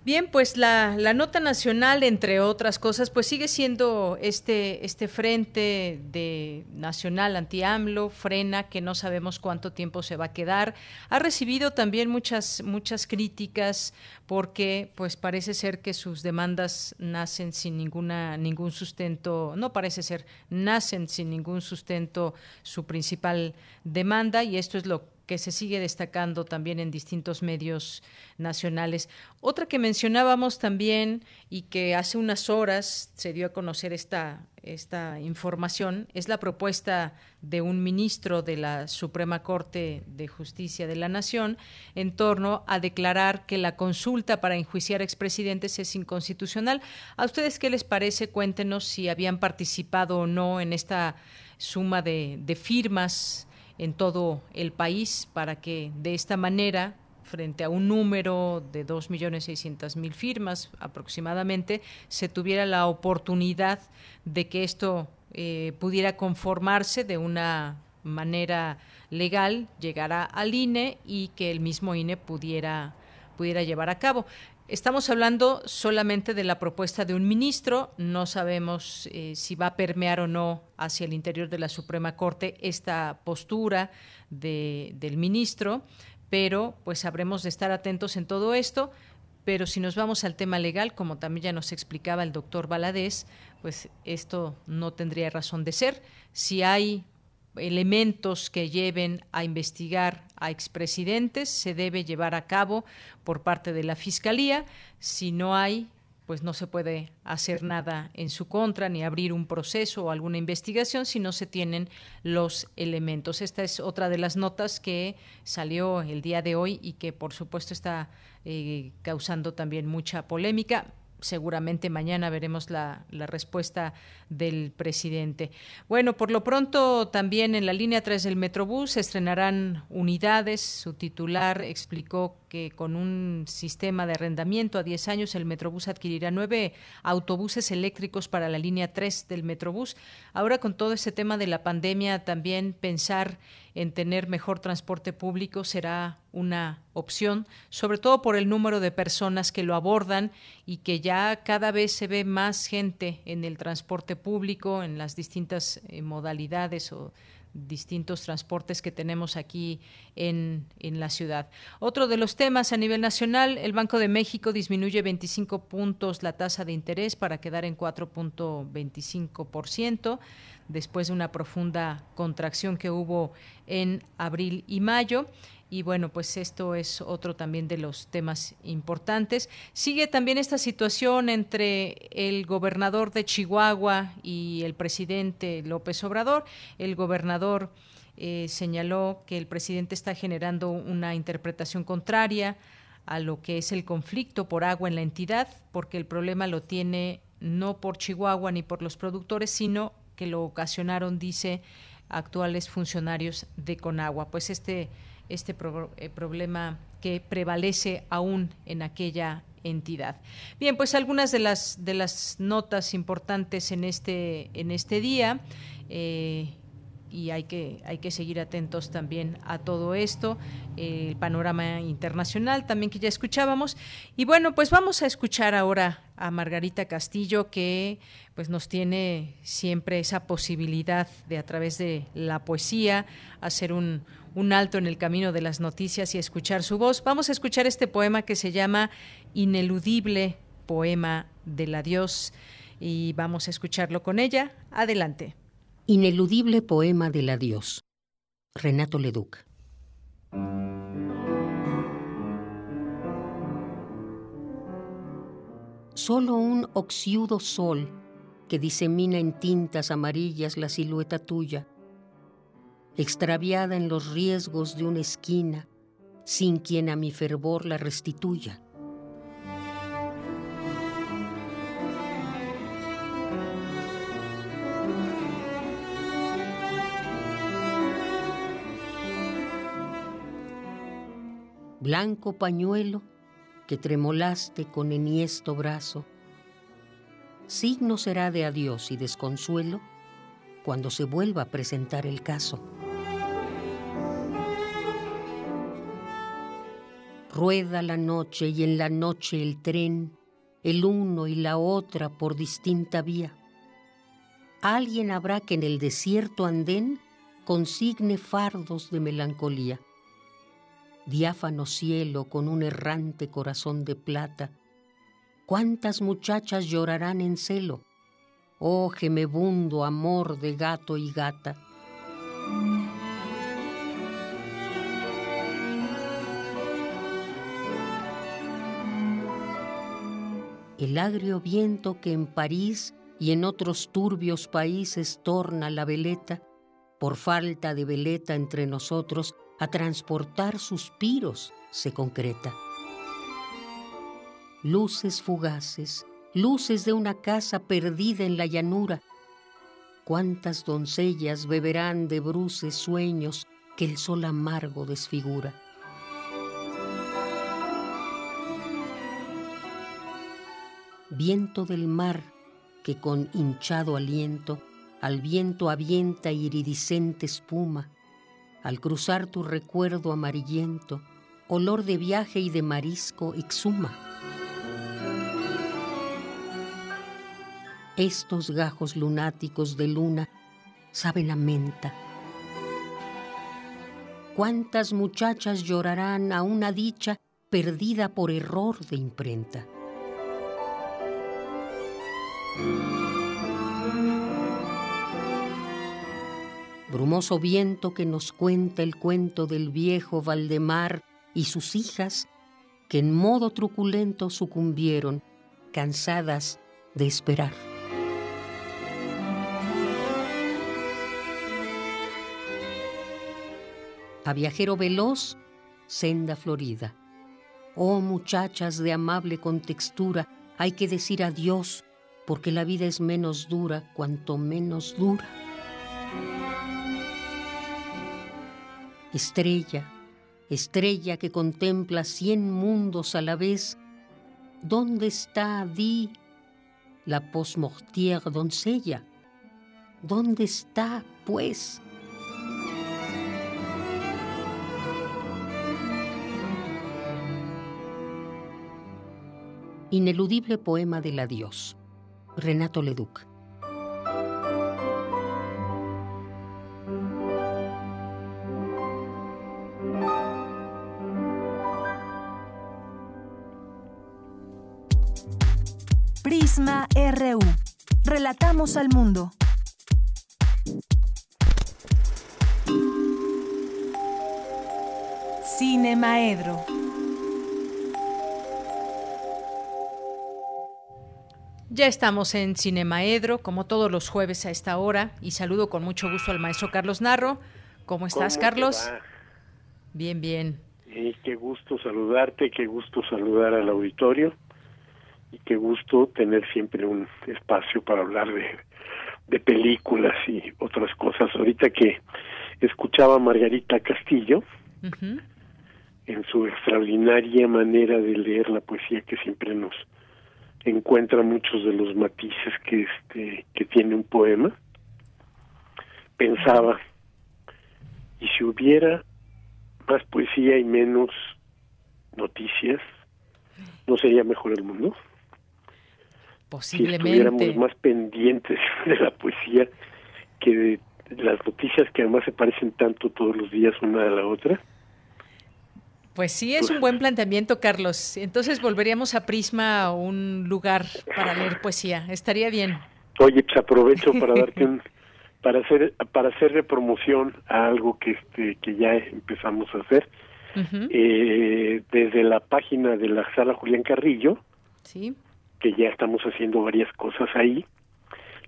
Bien, pues la, nota nacional, entre otras cosas, pues sigue siendo este, este frente de nacional anti-AMLO, frena, que no sabemos cuánto tiempo se va a quedar. Ha recibido también muchas, muchas críticas porque pues parece ser que sus demandas nacen sin ninguna, ningún sustento, no parece ser, nacen sin ningún sustento su principal demanda y esto es lo que se sigue destacando también en distintos medios nacionales. Otra que mencionábamos también y que hace unas horas se dio a conocer esta, esta información es la propuesta de un ministro de la Suprema Corte de Justicia de la Nación en torno a declarar que la consulta para enjuiciar expresidentes es inconstitucional. ¿A ustedes qué les parece? Cuéntenos si habían participado o no en esta suma de, de firmas en todo el país para que de esta manera frente a un número de 2.600.000 firmas aproximadamente, se tuviera la oportunidad de que esto eh, pudiera conformarse de una manera legal, llegara al INE y que el mismo INE pudiera, pudiera llevar a cabo. Estamos hablando solamente de la propuesta de un ministro, no sabemos eh, si va a permear o no hacia el interior de la Suprema Corte esta postura del ministro, pero pues habremos de estar atentos en todo esto. Pero si nos vamos al tema legal, como también ya nos explicaba el doctor Valadez, pues esto no tendría razón de ser. Si hay elementos que lleven a investigar a expresidentes se debe llevar a cabo por parte de la Fiscalía. Si no hay, pues no se puede hacer nada en su contra ni abrir un proceso o alguna investigación si no se tienen los elementos. Esta es otra de las notas que salió el día de hoy y que por supuesto está eh, causando también mucha polémica seguramente mañana veremos la, respuesta del presidente. Bueno, por lo pronto también en la línea 3 del Metrobús se estrenarán unidades. Su titular explicó que con un sistema de arrendamiento a 10 años el Metrobús adquirirá nueve autobuses eléctricos para la línea 3 del Metrobús. Ahora con todo este tema de la pandemia también pensar en tener mejor transporte público será una opción, sobre todo por el número de personas que lo abordan y que ya cada vez se ve más gente en el transporte público, en las distintas eh, modalidades o distintos transportes que tenemos aquí en, en, la ciudad. Otro de los temas a nivel nacional, el Banco de México disminuye 25 puntos la tasa de interés para quedar en 4.25% después de una profunda contracción que hubo en abril y mayo. Y bueno, pues esto es otro también de los temas importantes. Sigue también esta situación entre el gobernador de Chihuahua y el presidente López Obrador. El gobernador eh, señaló que el presidente está generando una interpretación contraria a lo que es el conflicto por agua en la entidad, porque el problema lo tiene no por Chihuahua ni por los productores, sino que lo ocasionaron, dice, actuales funcionarios de Conagua. Pues este, este eh, problema que prevalece aún en aquella entidad. Bien, pues algunas de las de las notas importantes en este en este día. Eh, y hay que, hay que seguir atentos también a todo esto, el panorama internacional también que ya escuchábamos. Y bueno, pues vamos a escuchar ahora a Margarita Castillo que pues nos tiene siempre esa posibilidad de a través de la poesía hacer un, un alto en el camino de las noticias y escuchar su voz. Vamos a escuchar este poema que se llama Ineludible Poema del Adiós y vamos a escucharlo con ella. Adelante. Ineludible Poema del Adiós. Renato Leduc. Solo un oxiudo sol que disemina en tintas amarillas la silueta tuya, extraviada en los riesgos de una esquina, sin quien a mi fervor la restituya. Blanco pañuelo que tremolaste con enhiesto brazo, signo será de adiós y desconsuelo cuando se vuelva a presentar el caso. Rueda la noche y en la noche el tren, el uno y la otra por distinta vía. Alguien habrá que en el desierto andén consigne fardos de melancolía. Diáfano cielo con un errante corazón de plata, ¿cuántas muchachas llorarán en celo? Oh gemebundo amor de gato y gata. el agrio viento que en París y en otros turbios países torna la veleta, por falta de veleta entre nosotros, a transportar suspiros se concreta. Luces fugaces, luces de una casa perdida en la llanura. Cuántas doncellas beberán de bruces sueños que el sol amargo desfigura. viento del mar que con hinchado aliento al viento avienta iridiscente espuma, al cruzar tu recuerdo amarillento, olor de viaje y de marisco exhuma. Estos gajos lunáticos de luna saben a menta. ¿Cuántas muchachas llorarán a una dicha perdida por error de imprenta? Brumoso viento que nos cuenta el cuento del viejo Valdemar y sus hijas que en modo truculento sucumbieron, cansadas de esperar. A viajero veloz, senda florida. Oh muchachas de amable contextura, hay que decir adiós porque la vida es menos dura cuanto menos dura. Estrella, estrella que contempla cien mundos a la vez, ¿dónde está, di, la postmortière doncella? ¿Dónde está, pues? Ineludible poema del adiós. Renato Leduc. Relatamos al mundo. Cine Maedro. Ya estamos en Cinemaedro, como todos los jueves a esta hora, y saludo con mucho gusto al maestro Carlos Narro. ¿Cómo estás, Carlos? Bien, bien. Y qué gusto saludarte, qué gusto saludar al auditorio y qué gusto tener siempre un espacio para hablar de, de películas y otras cosas. Ahorita que escuchaba a Margarita Castillo, en su extraordinaria manera de leer la poesía que siempre nos encuentra muchos de los matices que este que tiene un poema pensaba y si hubiera más poesía y menos noticias, ¿no sería mejor el mundo? Posiblemente. Si estuviéramos más pendientes de la poesía que de las noticias que además se parecen tanto todos los días una a la otra. Pues sí, es un buen planteamiento, Carlos. Entonces volveríamos a Prisma, un lugar para leer poesía. Estaría bien. Oye, pues aprovecho para darte un para hacer para hacerle promoción a algo que este que ya empezamos a hacer eh, desde la página de la sala Julián Carrillo sí que ya estamos haciendo varias cosas ahí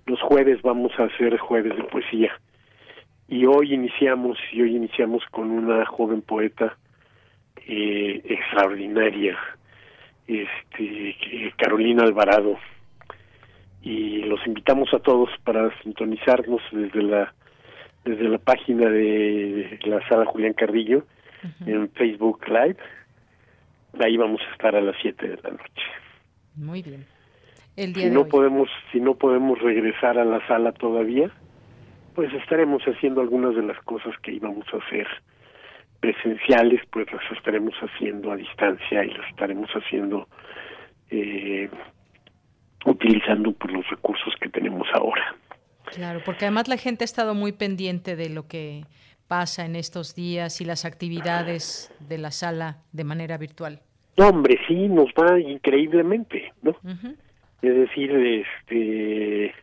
los jueves vamos a hacer jueves de poesía y hoy iniciamos y hoy iniciamos con una joven poeta eh, extraordinaria este Carolina Alvarado y los invitamos a todos para sintonizarnos desde la desde la página de la sala Julián Carrillo en Facebook Live. Ahí vamos a estar a las 7 de la noche. Muy bien. El día si de no hoy. podemos si no podemos regresar a la sala todavía, pues estaremos haciendo algunas de las cosas que íbamos a hacer presenciales, pues las estaremos haciendo a distancia y las estaremos haciendo eh, utilizando pues, los recursos que tenemos ahora. Claro, porque además la gente ha estado muy pendiente de lo que pasa en estos días y las actividades de la sala de manera virtual. No, hombre, sí, nos va increíblemente, ¿no? Es decir, este,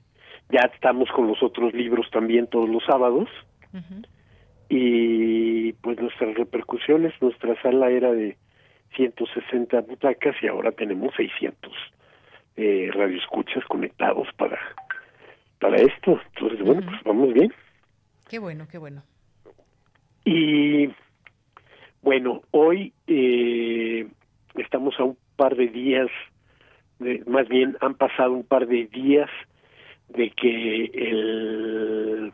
ya estamos con los otros libros también todos los sábados y pues nuestras repercusiones, nuestra sala era de 160 butacas y ahora tenemos 600 eh, radioescuchas conectados para para esto. Entonces, bueno, pues vamos bien. Qué bueno, qué bueno. Y bueno, hoy eh, estamos a un par de días, de, más bien han pasado un par de días de que el,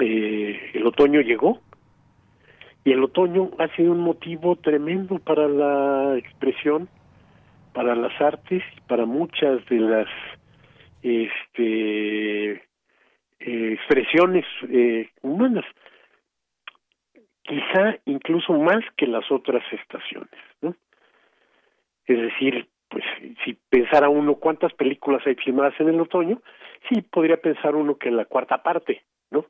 eh, el otoño llegó y el otoño ha sido un motivo tremendo para la expresión, para las artes y para muchas de las este expresiones eh, humanas quizá incluso más que las otras estaciones ¿no? Es decir pues si pensara uno cuántas películas hay filmadas en el otoño sí podría pensar uno que la cuarta parte no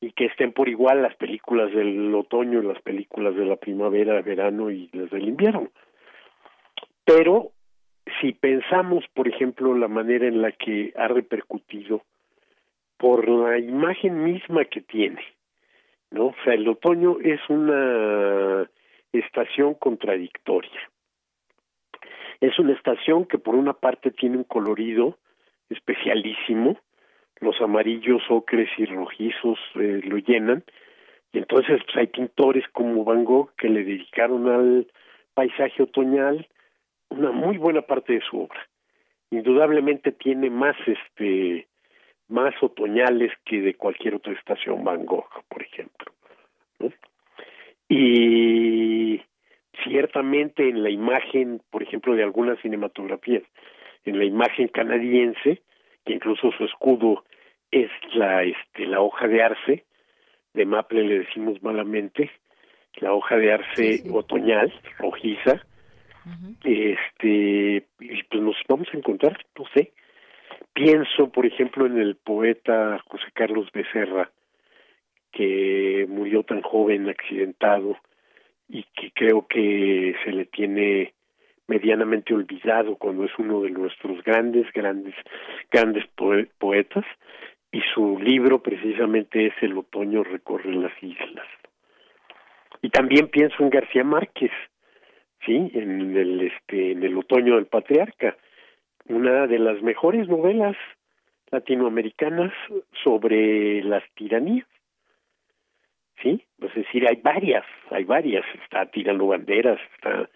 y que estén por igual las películas del otoño y las películas de la primavera verano y las del invierno pero si pensamos, por ejemplo, la manera en la que ha repercutido por la imagen misma que tiene, ¿no? O sea, el otoño es una estación contradictoria. Es una estación que por una parte tiene un colorido especialísimo, los amarillos, ocres y rojizos eh, lo llenan, y entonces pues, hay pintores como Van Gogh que le dedicaron al paisaje otoñal una muy buena parte de su obra. Indudablemente tiene más este más otoñales que de cualquier otra estación Van Gogh, por ejemplo. Y ciertamente en la imagen, por ejemplo, de algunas cinematografías, en la imagen canadiense, que incluso su escudo es la este la hoja de arce, de Maple le decimos malamente, la hoja de arce sí, sí. otoñal, rojiza, este y pues nos vamos a encontrar no sé. Pienso por ejemplo en el poeta José Carlos Becerra que murió tan joven accidentado y que creo que se le tiene medianamente olvidado cuando es uno de nuestros grandes grandes grandes poetas y su libro precisamente es El otoño recorre las islas. Y también pienso en García Márquez sí en el este en el otoño del patriarca una de las mejores novelas latinoamericanas sobre las tiranías sí es decir hay varias hay varias está tirando banderas está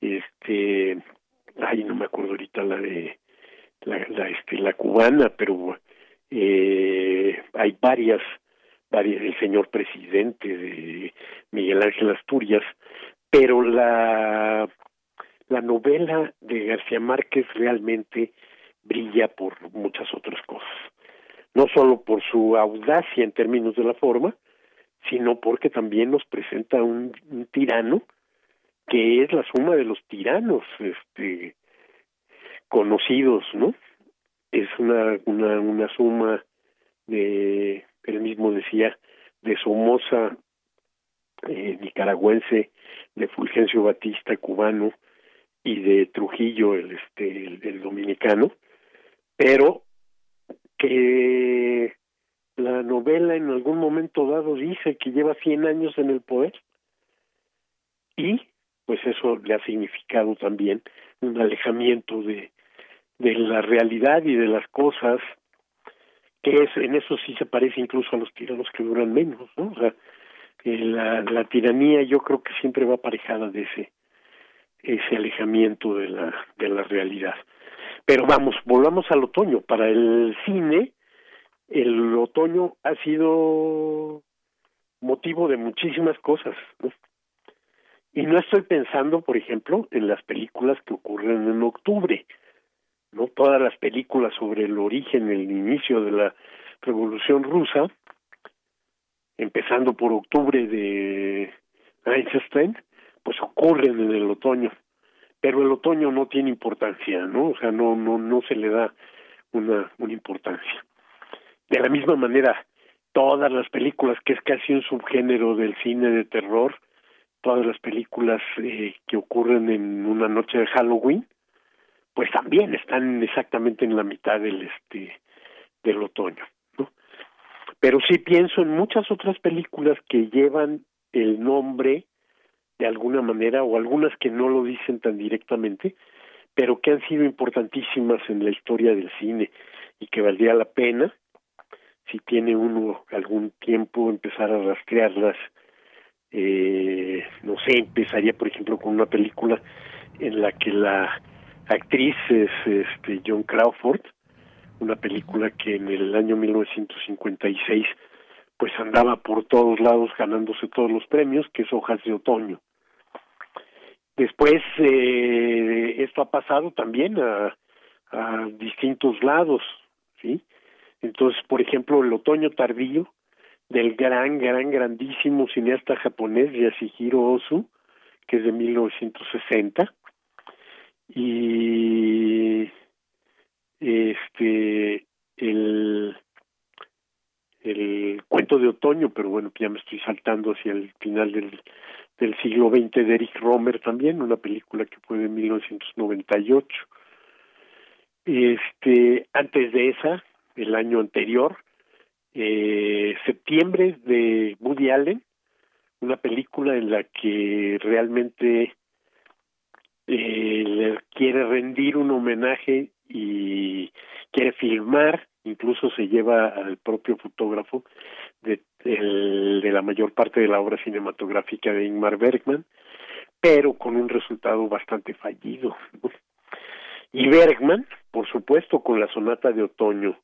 este ay no me acuerdo ahorita la de la, la este la cubana pero eh, hay varias varias el señor presidente de Miguel Ángel Asturias pero la la novela de García Márquez realmente brilla por muchas otras cosas. No solo por su audacia en términos de la forma sino porque también nos presenta un, tirano que es la suma de los tiranos este conocidos, ¿no? Es una una una suma de él mismo decía de Somoza eh, nicaragüense, de Fulgencio Batista cubano y de Trujillo el este el dominicano, pero que la novela en algún momento dado dice que lleva 100 años en el poder. Y pues eso le ha significado también un alejamiento de, de la realidad y de las cosas que es en eso sí se parece incluso a los tiranos que duran menos no o sea la, la tiranía yo creo que siempre va aparejada de ese ese alejamiento de la de la realidad. Pero vamos volvamos al otoño. Para el cine el otoño ha sido motivo de muchísimas cosas y no estoy pensando por ejemplo en las películas que ocurren en octubre no todas las películas sobre el origen el inicio de la revolución rusa empezando por octubre de Einstein pues ocurren en el otoño pero el otoño no tiene importancia no o sea no no no se le da una importancia de la misma manera todas las películas que es casi un subgénero del cine de terror todas las películas eh, que ocurren en una noche de Halloween pues también están exactamente en la mitad del este del otoño ¿no? pero sí pienso en muchas otras películas que llevan el nombre de alguna manera o algunas que no lo dicen tan directamente pero que han sido importantísimas en la historia del cine y que valdría la pena si tiene uno algún tiempo empezar a rastrearlas eh, no sé empezaría por ejemplo con una película en la que la actriz es este John Crawford una película que en el año 1956 pues andaba por todos lados ganándose todos los premios que es Hojas de Otoño. Después eh, esto ha pasado también a, a distintos lados sí entonces por ejemplo el otoño tardío del gran gran grandísimo cineasta japonés Yasuhiro Ozu que es de 1960 y este el el cuento de otoño pero bueno ya me estoy saltando hacia el final del del siglo XX de Eric Romer también una película que fue de 1998 este antes de esa el año anterior eh, septiembre de Woody Allen una película en la que realmente eh, le quiere rendir un homenaje y quiere filmar, incluso se lleva al propio fotógrafo de, la mayor parte de la obra cinematográfica de Ingmar Bergman, pero con un resultado bastante fallido. Y Bergman, por supuesto, con la sonata de otoño,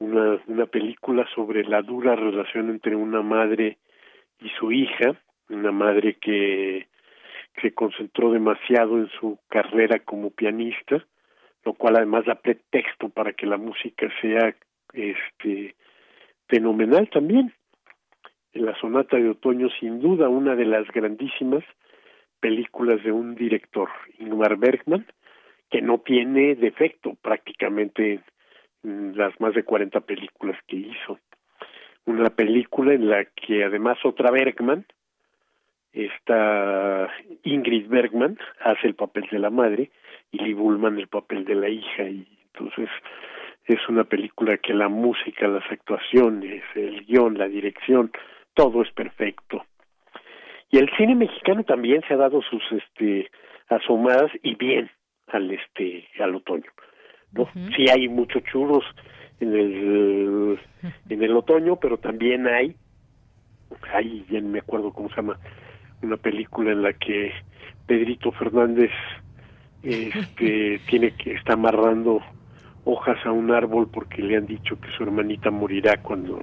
una, una película sobre la dura relación entre una madre y su hija, una madre que se concentró demasiado en su carrera como pianista, lo cual además da pretexto para que la música sea este fenomenal también. En la sonata de otoño, sin duda, una de las grandísimas películas de un director, Ingmar Bergman, que no tiene defecto prácticamente en las más de 40 películas que hizo. Una película en la que además otra Bergman, esta Ingrid Bergman hace el papel de la madre y Lee Bullman el papel de la hija y entonces es una película que la música, las actuaciones, el guion, la dirección, todo es perfecto. Y el cine mexicano también se ha dado sus este asomadas y bien al este al otoño. ¿No? Sí hay muchos churros en el en el otoño, pero también hay hay ya no me acuerdo cómo se llama una película en la que Pedrito Fernández este tiene que está amarrando hojas a un árbol porque le han dicho que su hermanita morirá cuando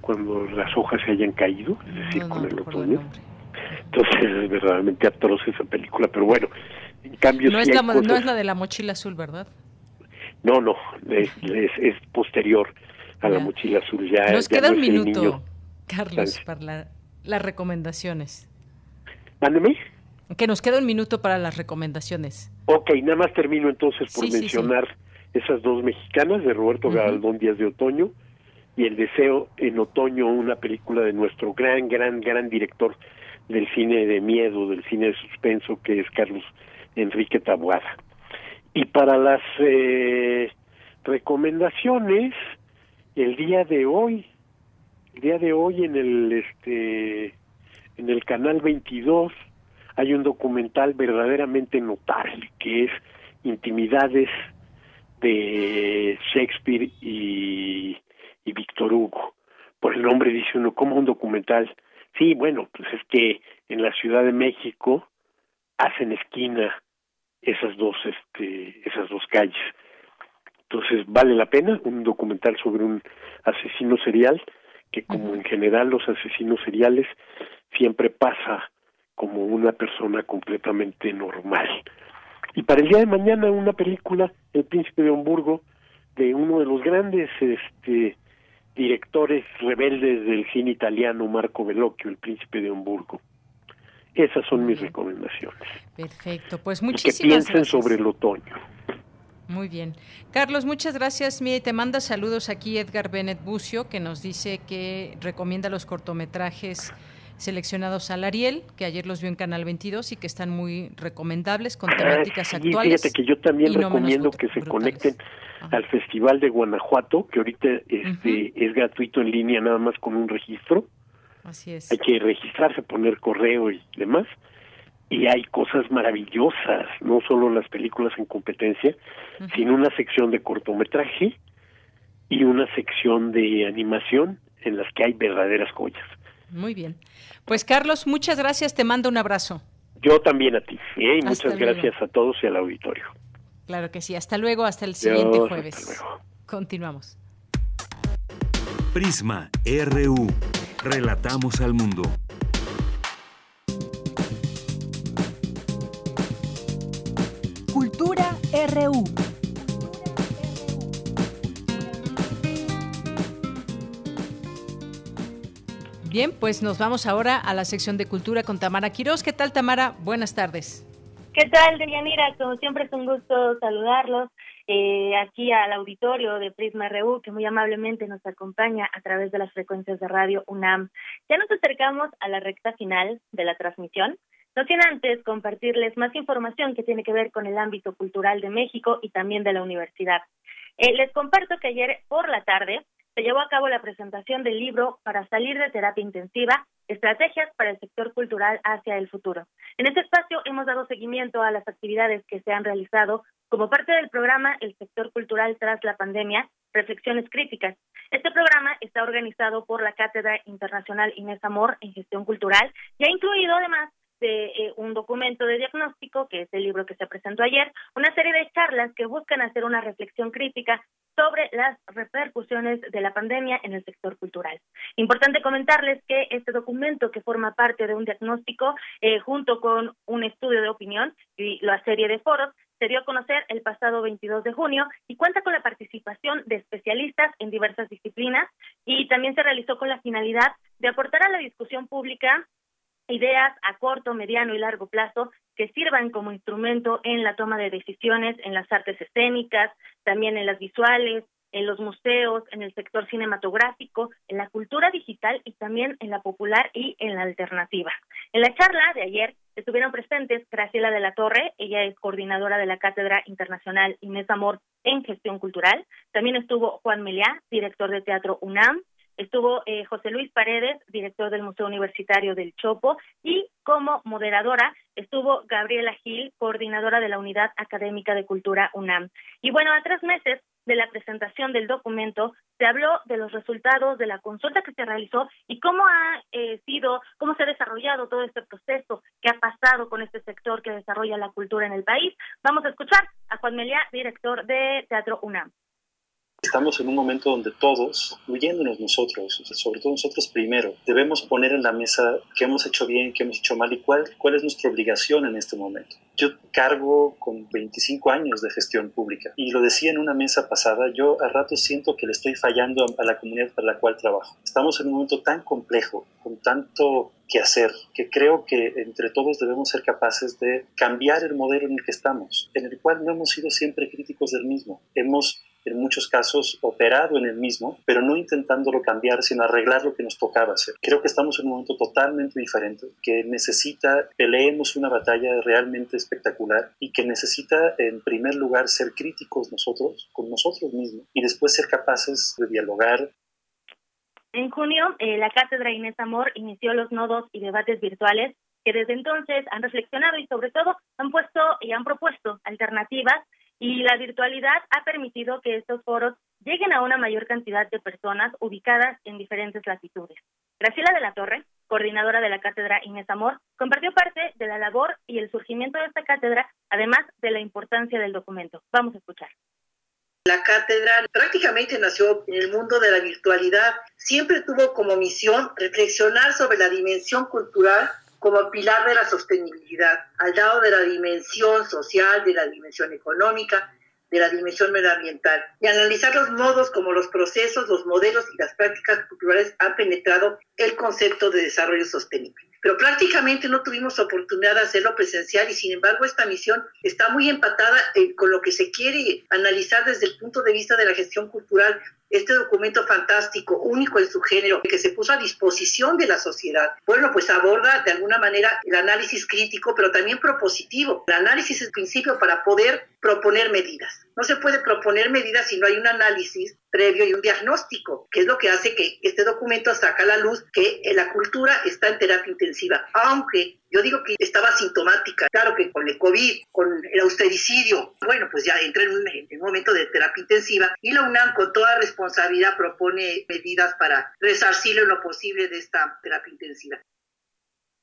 cuando las hojas se hayan caído, es decir, No, no con el otoño. Entonces es verdaderamente atroz esa película, pero bueno, en cambio No sí es, la, no cosas- es la de la mochila azul, ¿verdad? No, no, es, es, es posterior a la mochila azul. Ya, Nos ya queda no un minuto. niño. Carlos, para las recomendaciones. Mándeme. Que nos queda un minuto para las recomendaciones. Ok, nada más termino entonces por mencionar esas dos mexicanas de Roberto Galdón Díaz de Otoño y El Deseo en Otoño, una película de nuestro gran, gran, gran director del cine de miedo, del cine de suspenso, que es Carlos Enrique Tabuada. Y para las eh, recomendaciones, el día de hoy, el día de hoy en el este en el canal 22 hay un documental verdaderamente notable que es Intimidades de Shakespeare y, y Víctor Hugo. Por el nombre dice uno, como un documental? Sí, bueno, pues es que en la Ciudad de México hacen esquina esas dos, este, esas dos calles. Entonces vale la pena un documental sobre un asesino serial que como en general los asesinos seriales siempre pasa como una persona completamente normal. Y para el día de mañana una película, El Príncipe de Hamburgo, de uno de los grandes este, directores rebeldes del cine italiano, Marco Bellocchio, El Príncipe de Hamburgo. Esas son mis recomendaciones. Perfecto, pues muchísimas que piensen sobre el otoño. Muy bien. Carlos, muchas gracias. Mira, te manda saludos aquí Edgar Bennett Bucio, que nos dice que recomienda los cortometrajes seleccionados al Ariel, que ayer los vio en Canal 22 y que están muy recomendables con ah, temáticas actuales. Fíjate que yo también recomiendo que se conecten al Festival de Guanajuato, que ahorita este, es gratuito en línea nada más con un registro. Así es. Hay que registrarse, poner correo y demás. Y hay cosas maravillosas, no solo las películas en competencia, sino una sección de cortometraje y una sección de animación en las que hay verdaderas joyas. Muy bien. Pues Carlos, muchas gracias, te mando un abrazo. Yo también a ti, ¿eh? y muchas gracias a todos y al auditorio. Claro que sí, hasta luego, hasta el siguiente jueves. Continuamos. Prisma RU. Relatamos al mundo. Cultura RU. Bien, pues nos vamos ahora a la sección de cultura con Tamara Quiroz. ¿Qué tal, Tamara? Buenas tardes. ¿Qué tal, Deyanira? Como siempre es un gusto saludarlos eh, aquí al auditorio de Prisma RU, que muy amablemente nos acompaña a través de las frecuencias de radio UNAM. Ya nos acercamos a la recta final de la transmisión. No sin antes compartirles más información que tiene que ver con el ámbito cultural de México y también de la universidad. Eh, les comparto que ayer por la tarde se llevó a cabo la presentación del libro Para salir de terapia intensiva, estrategias para el sector cultural hacia el futuro. En este espacio hemos dado seguimiento a las actividades que se han realizado como parte del programa El sector cultural tras la pandemia, reflexiones críticas. Este programa está organizado por la Cátedra Internacional Inés Amor en Gestión Cultural y ha incluido además de eh, un documento de diagnóstico, que es el libro que se presentó ayer, una serie de charlas que buscan hacer una reflexión crítica sobre las repercusiones de la pandemia en el sector cultural. Importante comentarles que este documento, que forma parte de un diagnóstico eh, junto con un estudio de opinión y la serie de foros, se dio a conocer el pasado 22 de junio y cuenta con la participación de especialistas en diversas disciplinas y también se realizó con la finalidad de aportar a la discusión pública ideas a corto, mediano y largo plazo que sirvan como instrumento en la toma de decisiones en las artes escénicas, también en las visuales, en los museos, en el sector cinematográfico, en la cultura digital y también en la popular y en la alternativa. En la charla de ayer estuvieron presentes Graciela de la Torre, ella es coordinadora de la Cátedra Internacional Inés Amor en Gestión Cultural. También estuvo Juan Meliá, director de Teatro UNAM, Estuvo eh, José Luis Paredes, director del Museo Universitario del Chopo, y como moderadora estuvo Gabriela Gil, coordinadora de la Unidad Académica de Cultura UNAM. Y bueno, a tres meses de la presentación del documento, se habló de los resultados de la consulta que se realizó y cómo ha eh, sido, cómo se ha desarrollado todo este proceso que ha pasado con este sector que desarrolla la cultura en el país. Vamos a escuchar a Juan Meliá, director de Teatro UNAM Estamos en un momento donde todos, incluyéndonos nosotros, sobre todo nosotros primero, debemos poner en la mesa qué hemos hecho bien, qué hemos hecho mal y cuál, cuál es nuestra obligación en este momento. Yo cargo con 25 años de gestión pública y lo decía en una mesa pasada, yo a rato siento que le estoy fallando a la comunidad para la cual trabajo. Estamos en un momento tan complejo, con tanto que hacer, que creo que entre todos debemos ser capaces de cambiar el modelo en el que estamos, en el cual no hemos sido siempre críticos del mismo. Hemos en muchos casos operado en el mismo, pero no intentándolo cambiar, sino arreglar lo que nos tocaba hacer. Creo que estamos en un momento totalmente diferente, que necesita, peleemos una batalla realmente espectacular y que necesita, en primer lugar, ser críticos nosotros, con nosotros mismos, y después ser capaces de dialogar, en junio, eh, la Cátedra Inés Amor inició los nodos y debates virtuales que desde entonces han reflexionado y sobre todo han puesto y han propuesto alternativas y la virtualidad ha permitido que estos foros lleguen a una mayor cantidad de personas ubicadas en diferentes latitudes. Graciela de la Torre, coordinadora de la Cátedra Inés Amor, compartió parte de la labor y el surgimiento de esta cátedra, además de la importancia del documento. Vamos a escuchar. La cátedra prácticamente nació en el mundo de la virtualidad. Siempre tuvo como misión reflexionar sobre la dimensión cultural como pilar de la sostenibilidad, al lado de la dimensión social, de la dimensión económica, de la dimensión medioambiental, y analizar los modos como los procesos, los modelos y las prácticas culturales han penetrado el concepto de desarrollo sostenible pero prácticamente no tuvimos oportunidad de hacerlo presencial y sin embargo esta misión está muy empatada eh, con lo que se quiere analizar desde el punto de vista de la gestión cultural este documento fantástico, único en su género, que se puso a disposición de la sociedad. Bueno, pues aborda de alguna manera el análisis crítico, pero también propositivo. El análisis es el principio para poder proponer medidas. No se puede proponer medidas si no hay un análisis previo y un diagnóstico, que es lo que hace que este documento saca a la luz que la cultura está en terapia intensiva, aunque yo digo que estaba sintomática. Claro que con el COVID, con el austericidio, bueno, pues ya entra en un, en un momento de terapia intensiva y la UNAM con toda responsabilidad propone medidas para resarcir lo posible de esta terapia intensiva.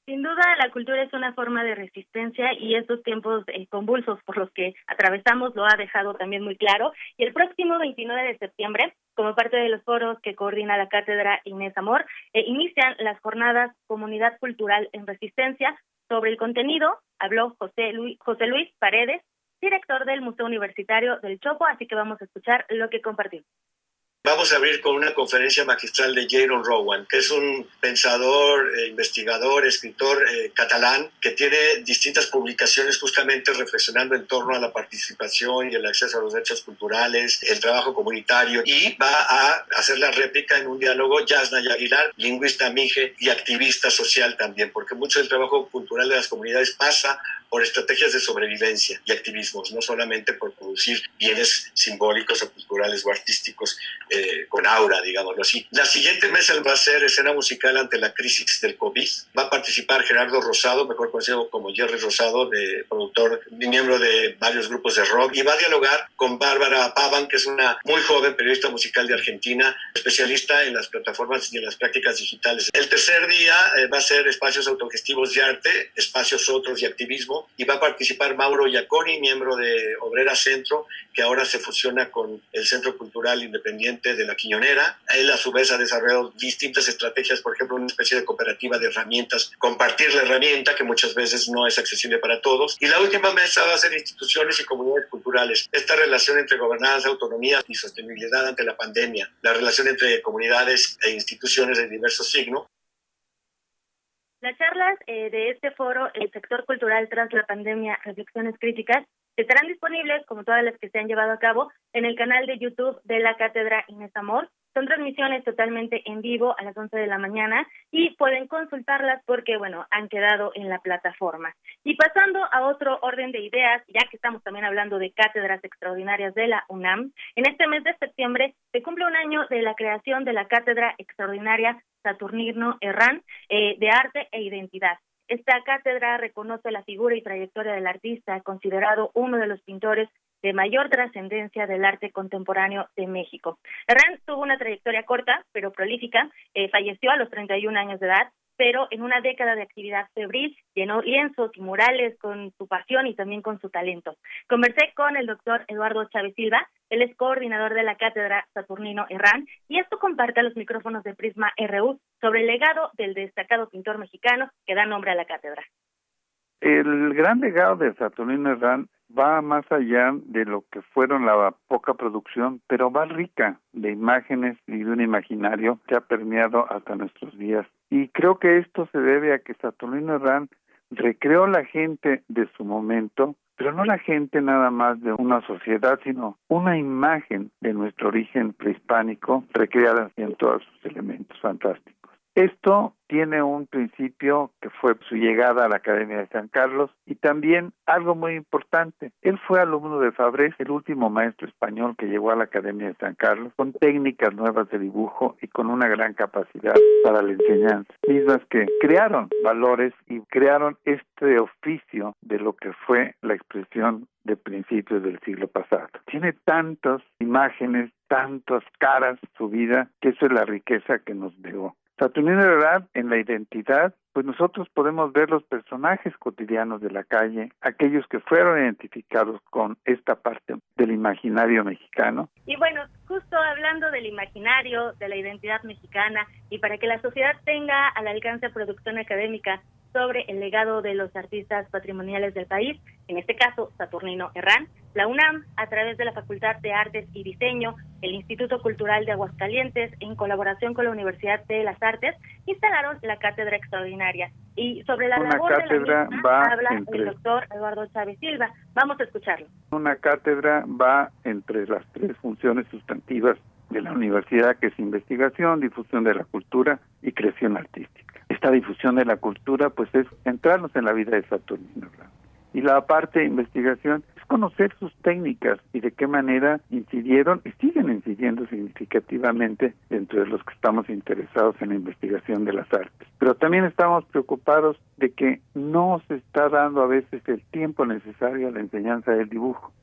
Sin duda, la cultura es una forma de resistencia y estos tiempos eh, convulsos por los que atravesamos lo ha dejado también muy claro. Y el próximo 29 de septiembre, como parte de los foros que coordina la cátedra Inés Amor, eh, inician las jornadas Comunidad Cultural en Resistencia. Sobre el contenido habló José Luis, José Luis Paredes, director del Museo Universitario del Chopo, así que vamos a escuchar lo que compartió. Vamos a abrir con una conferencia magistral de Jaron Rowan, que es un pensador, eh, investigador, escritor eh, catalán que tiene distintas publicaciones justamente reflexionando en torno a la participación y el acceso a los derechos culturales, el trabajo comunitario y va a hacer la réplica en un diálogo Yasna Aguilar, lingüista mije y activista social también, porque mucho del trabajo cultural de las comunidades pasa por estrategias de sobrevivencia y activismos, no solamente por producir bienes simbólicos o culturales o artísticos eh, con aura, digámoslo así. La siguiente mesa va a ser escena musical ante la crisis del COVID. Va a participar Gerardo Rosado, mejor conocido como Jerry Rosado, de productor miembro de varios grupos de rock, y va a dialogar con Bárbara Pavan, que es una muy joven periodista musical de Argentina, especialista en las plataformas y en las prácticas digitales. El tercer día eh, va a ser espacios autogestivos de arte, espacios otros y activismo y va a participar Mauro Iaconi, miembro de Obrera Centro, que ahora se fusiona con el Centro Cultural Independiente de la Quiñonera. Él a su vez ha desarrollado distintas estrategias, por ejemplo, una especie de cooperativa de herramientas, compartir la herramienta que muchas veces no es accesible para todos. Y la última mesa va a ser instituciones y comunidades culturales. Esta relación entre gobernanza, autonomía y sostenibilidad ante la pandemia, la relación entre comunidades e instituciones de diverso signo, las charlas eh, de este foro, el sector cultural tras la pandemia, reflexiones críticas, estarán disponibles, como todas las que se han llevado a cabo, en el canal de YouTube de la Cátedra Inés Amor. Son transmisiones totalmente en vivo a las 11 de la mañana y pueden consultarlas porque, bueno, han quedado en la plataforma. Y pasando a otro orden de ideas, ya que estamos también hablando de cátedras extraordinarias de la UNAM, en este mes de septiembre se cumple un año de la creación de la Cátedra Extraordinaria Saturnino Herrán eh, de Arte e Identidad. Esta cátedra reconoce la figura y trayectoria del artista, considerado uno de los pintores de mayor trascendencia del arte contemporáneo de México. Herrán tuvo una trayectoria corta, pero prolífica. Eh, falleció a los 31 años de edad, pero en una década de actividad febril llenó lienzos y murales con su pasión y también con su talento. Conversé con el doctor Eduardo Chávez Silva, Él es coordinador de la cátedra Saturnino Herrán y esto comparte a los micrófonos de Prisma RU sobre el legado del destacado pintor mexicano que da nombre a la cátedra. El gran legado de Saturnino Herrán va más allá de lo que fueron la poca producción, pero va rica de imágenes y de un imaginario que ha permeado hasta nuestros días. Y creo que esto se debe a que Saturnino Herrán recreó la gente de su momento, pero no la gente nada más de una sociedad, sino una imagen de nuestro origen prehispánico recreada en todos sus elementos fantásticos. Esto tiene un principio que fue su llegada a la Academia de San Carlos y también algo muy importante. Él fue alumno de Fabrés, el último maestro español que llegó a la Academia de San Carlos, con técnicas nuevas de dibujo y con una gran capacidad para la enseñanza, mismas que crearon valores y crearon este oficio de lo que fue la expresión de principios del siglo pasado. Tiene tantas imágenes, tantas caras su vida, que eso es la riqueza que nos dejó. Saturnino Herrán, en la identidad, pues nosotros podemos ver los personajes cotidianos de la calle, aquellos que fueron identificados con esta parte del imaginario mexicano. Y bueno, justo hablando del imaginario, de la identidad mexicana, y para que la sociedad tenga al alcance producción académica sobre el legado de los artistas patrimoniales del país, en este caso Saturnino Herrán, la UNAM, a través de la Facultad de Artes y Diseño, el Instituto Cultural de Aguascalientes, en colaboración con la Universidad de las Artes, instalaron la cátedra extraordinaria. Y sobre la labor cátedra de la va habla entre... el doctor Eduardo Chávez Silva. Vamos a escucharlo. Una cátedra va entre las tres funciones sustantivas de la universidad, que es investigación, difusión de la cultura y creación artística. Esta difusión de la cultura, pues es entrarnos en la vida de Saturnino Y la parte de investigación es conocer sus técnicas y de qué manera incidieron y siguen incidiendo significativamente dentro de los que estamos interesados en la investigación de las artes. Pero también estamos preocupados de que no se está dando a veces el tiempo necesario a la enseñanza del dibujo.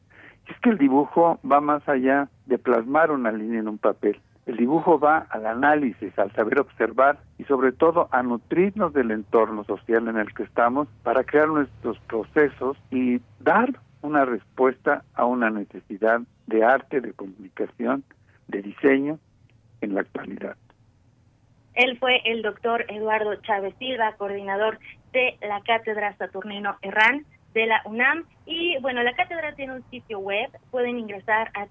Y es que el dibujo va más allá de plasmar una línea en un papel. El dibujo va al análisis, al saber observar y sobre todo a nutrirnos del entorno social en el que estamos para crear nuestros procesos y dar una respuesta a una necesidad de arte, de comunicación, de diseño en la actualidad. Él fue el doctor Eduardo Chávez Silva, coordinador de la Cátedra Saturnino Herrán de la UNAM. Y bueno, la cátedra tiene un sitio web, pueden ingresar a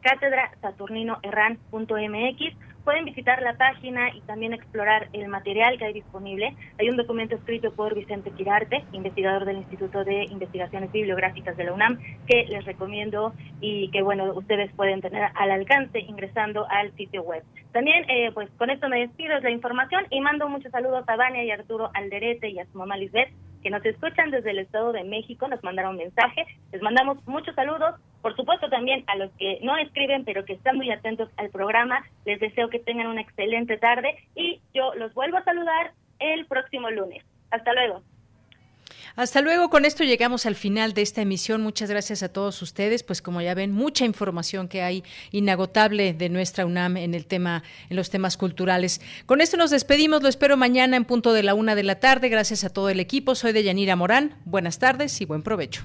www.cátedrasaturninoherran.mx, pueden visitar la página y también explorar el material que hay disponible. Hay un documento escrito por Vicente Quirarte, investigador del Instituto de Investigaciones Bibliográficas de la UNAM, que les recomiendo y que bueno, ustedes pueden tener al alcance ingresando al sitio web. También, eh, pues con esto me despido de la información y mando muchos saludos a Vania y Arturo Alderete y a su mamá Lisbeth que nos escuchan desde el Estado de México, nos mandaron mensaje, les mandamos muchos saludos, por supuesto también a los que no escriben, pero que están muy atentos al programa, les deseo que tengan una excelente tarde y yo los vuelvo a saludar el próximo lunes. Hasta luego. Hasta luego, con esto llegamos al final de esta emisión. Muchas gracias a todos ustedes. Pues como ya ven, mucha información que hay inagotable de nuestra UNAM en el tema, en los temas culturales. Con esto nos despedimos, lo espero mañana en punto de la una de la tarde. Gracias a todo el equipo. Soy de Yanira Morán. Buenas tardes y buen provecho.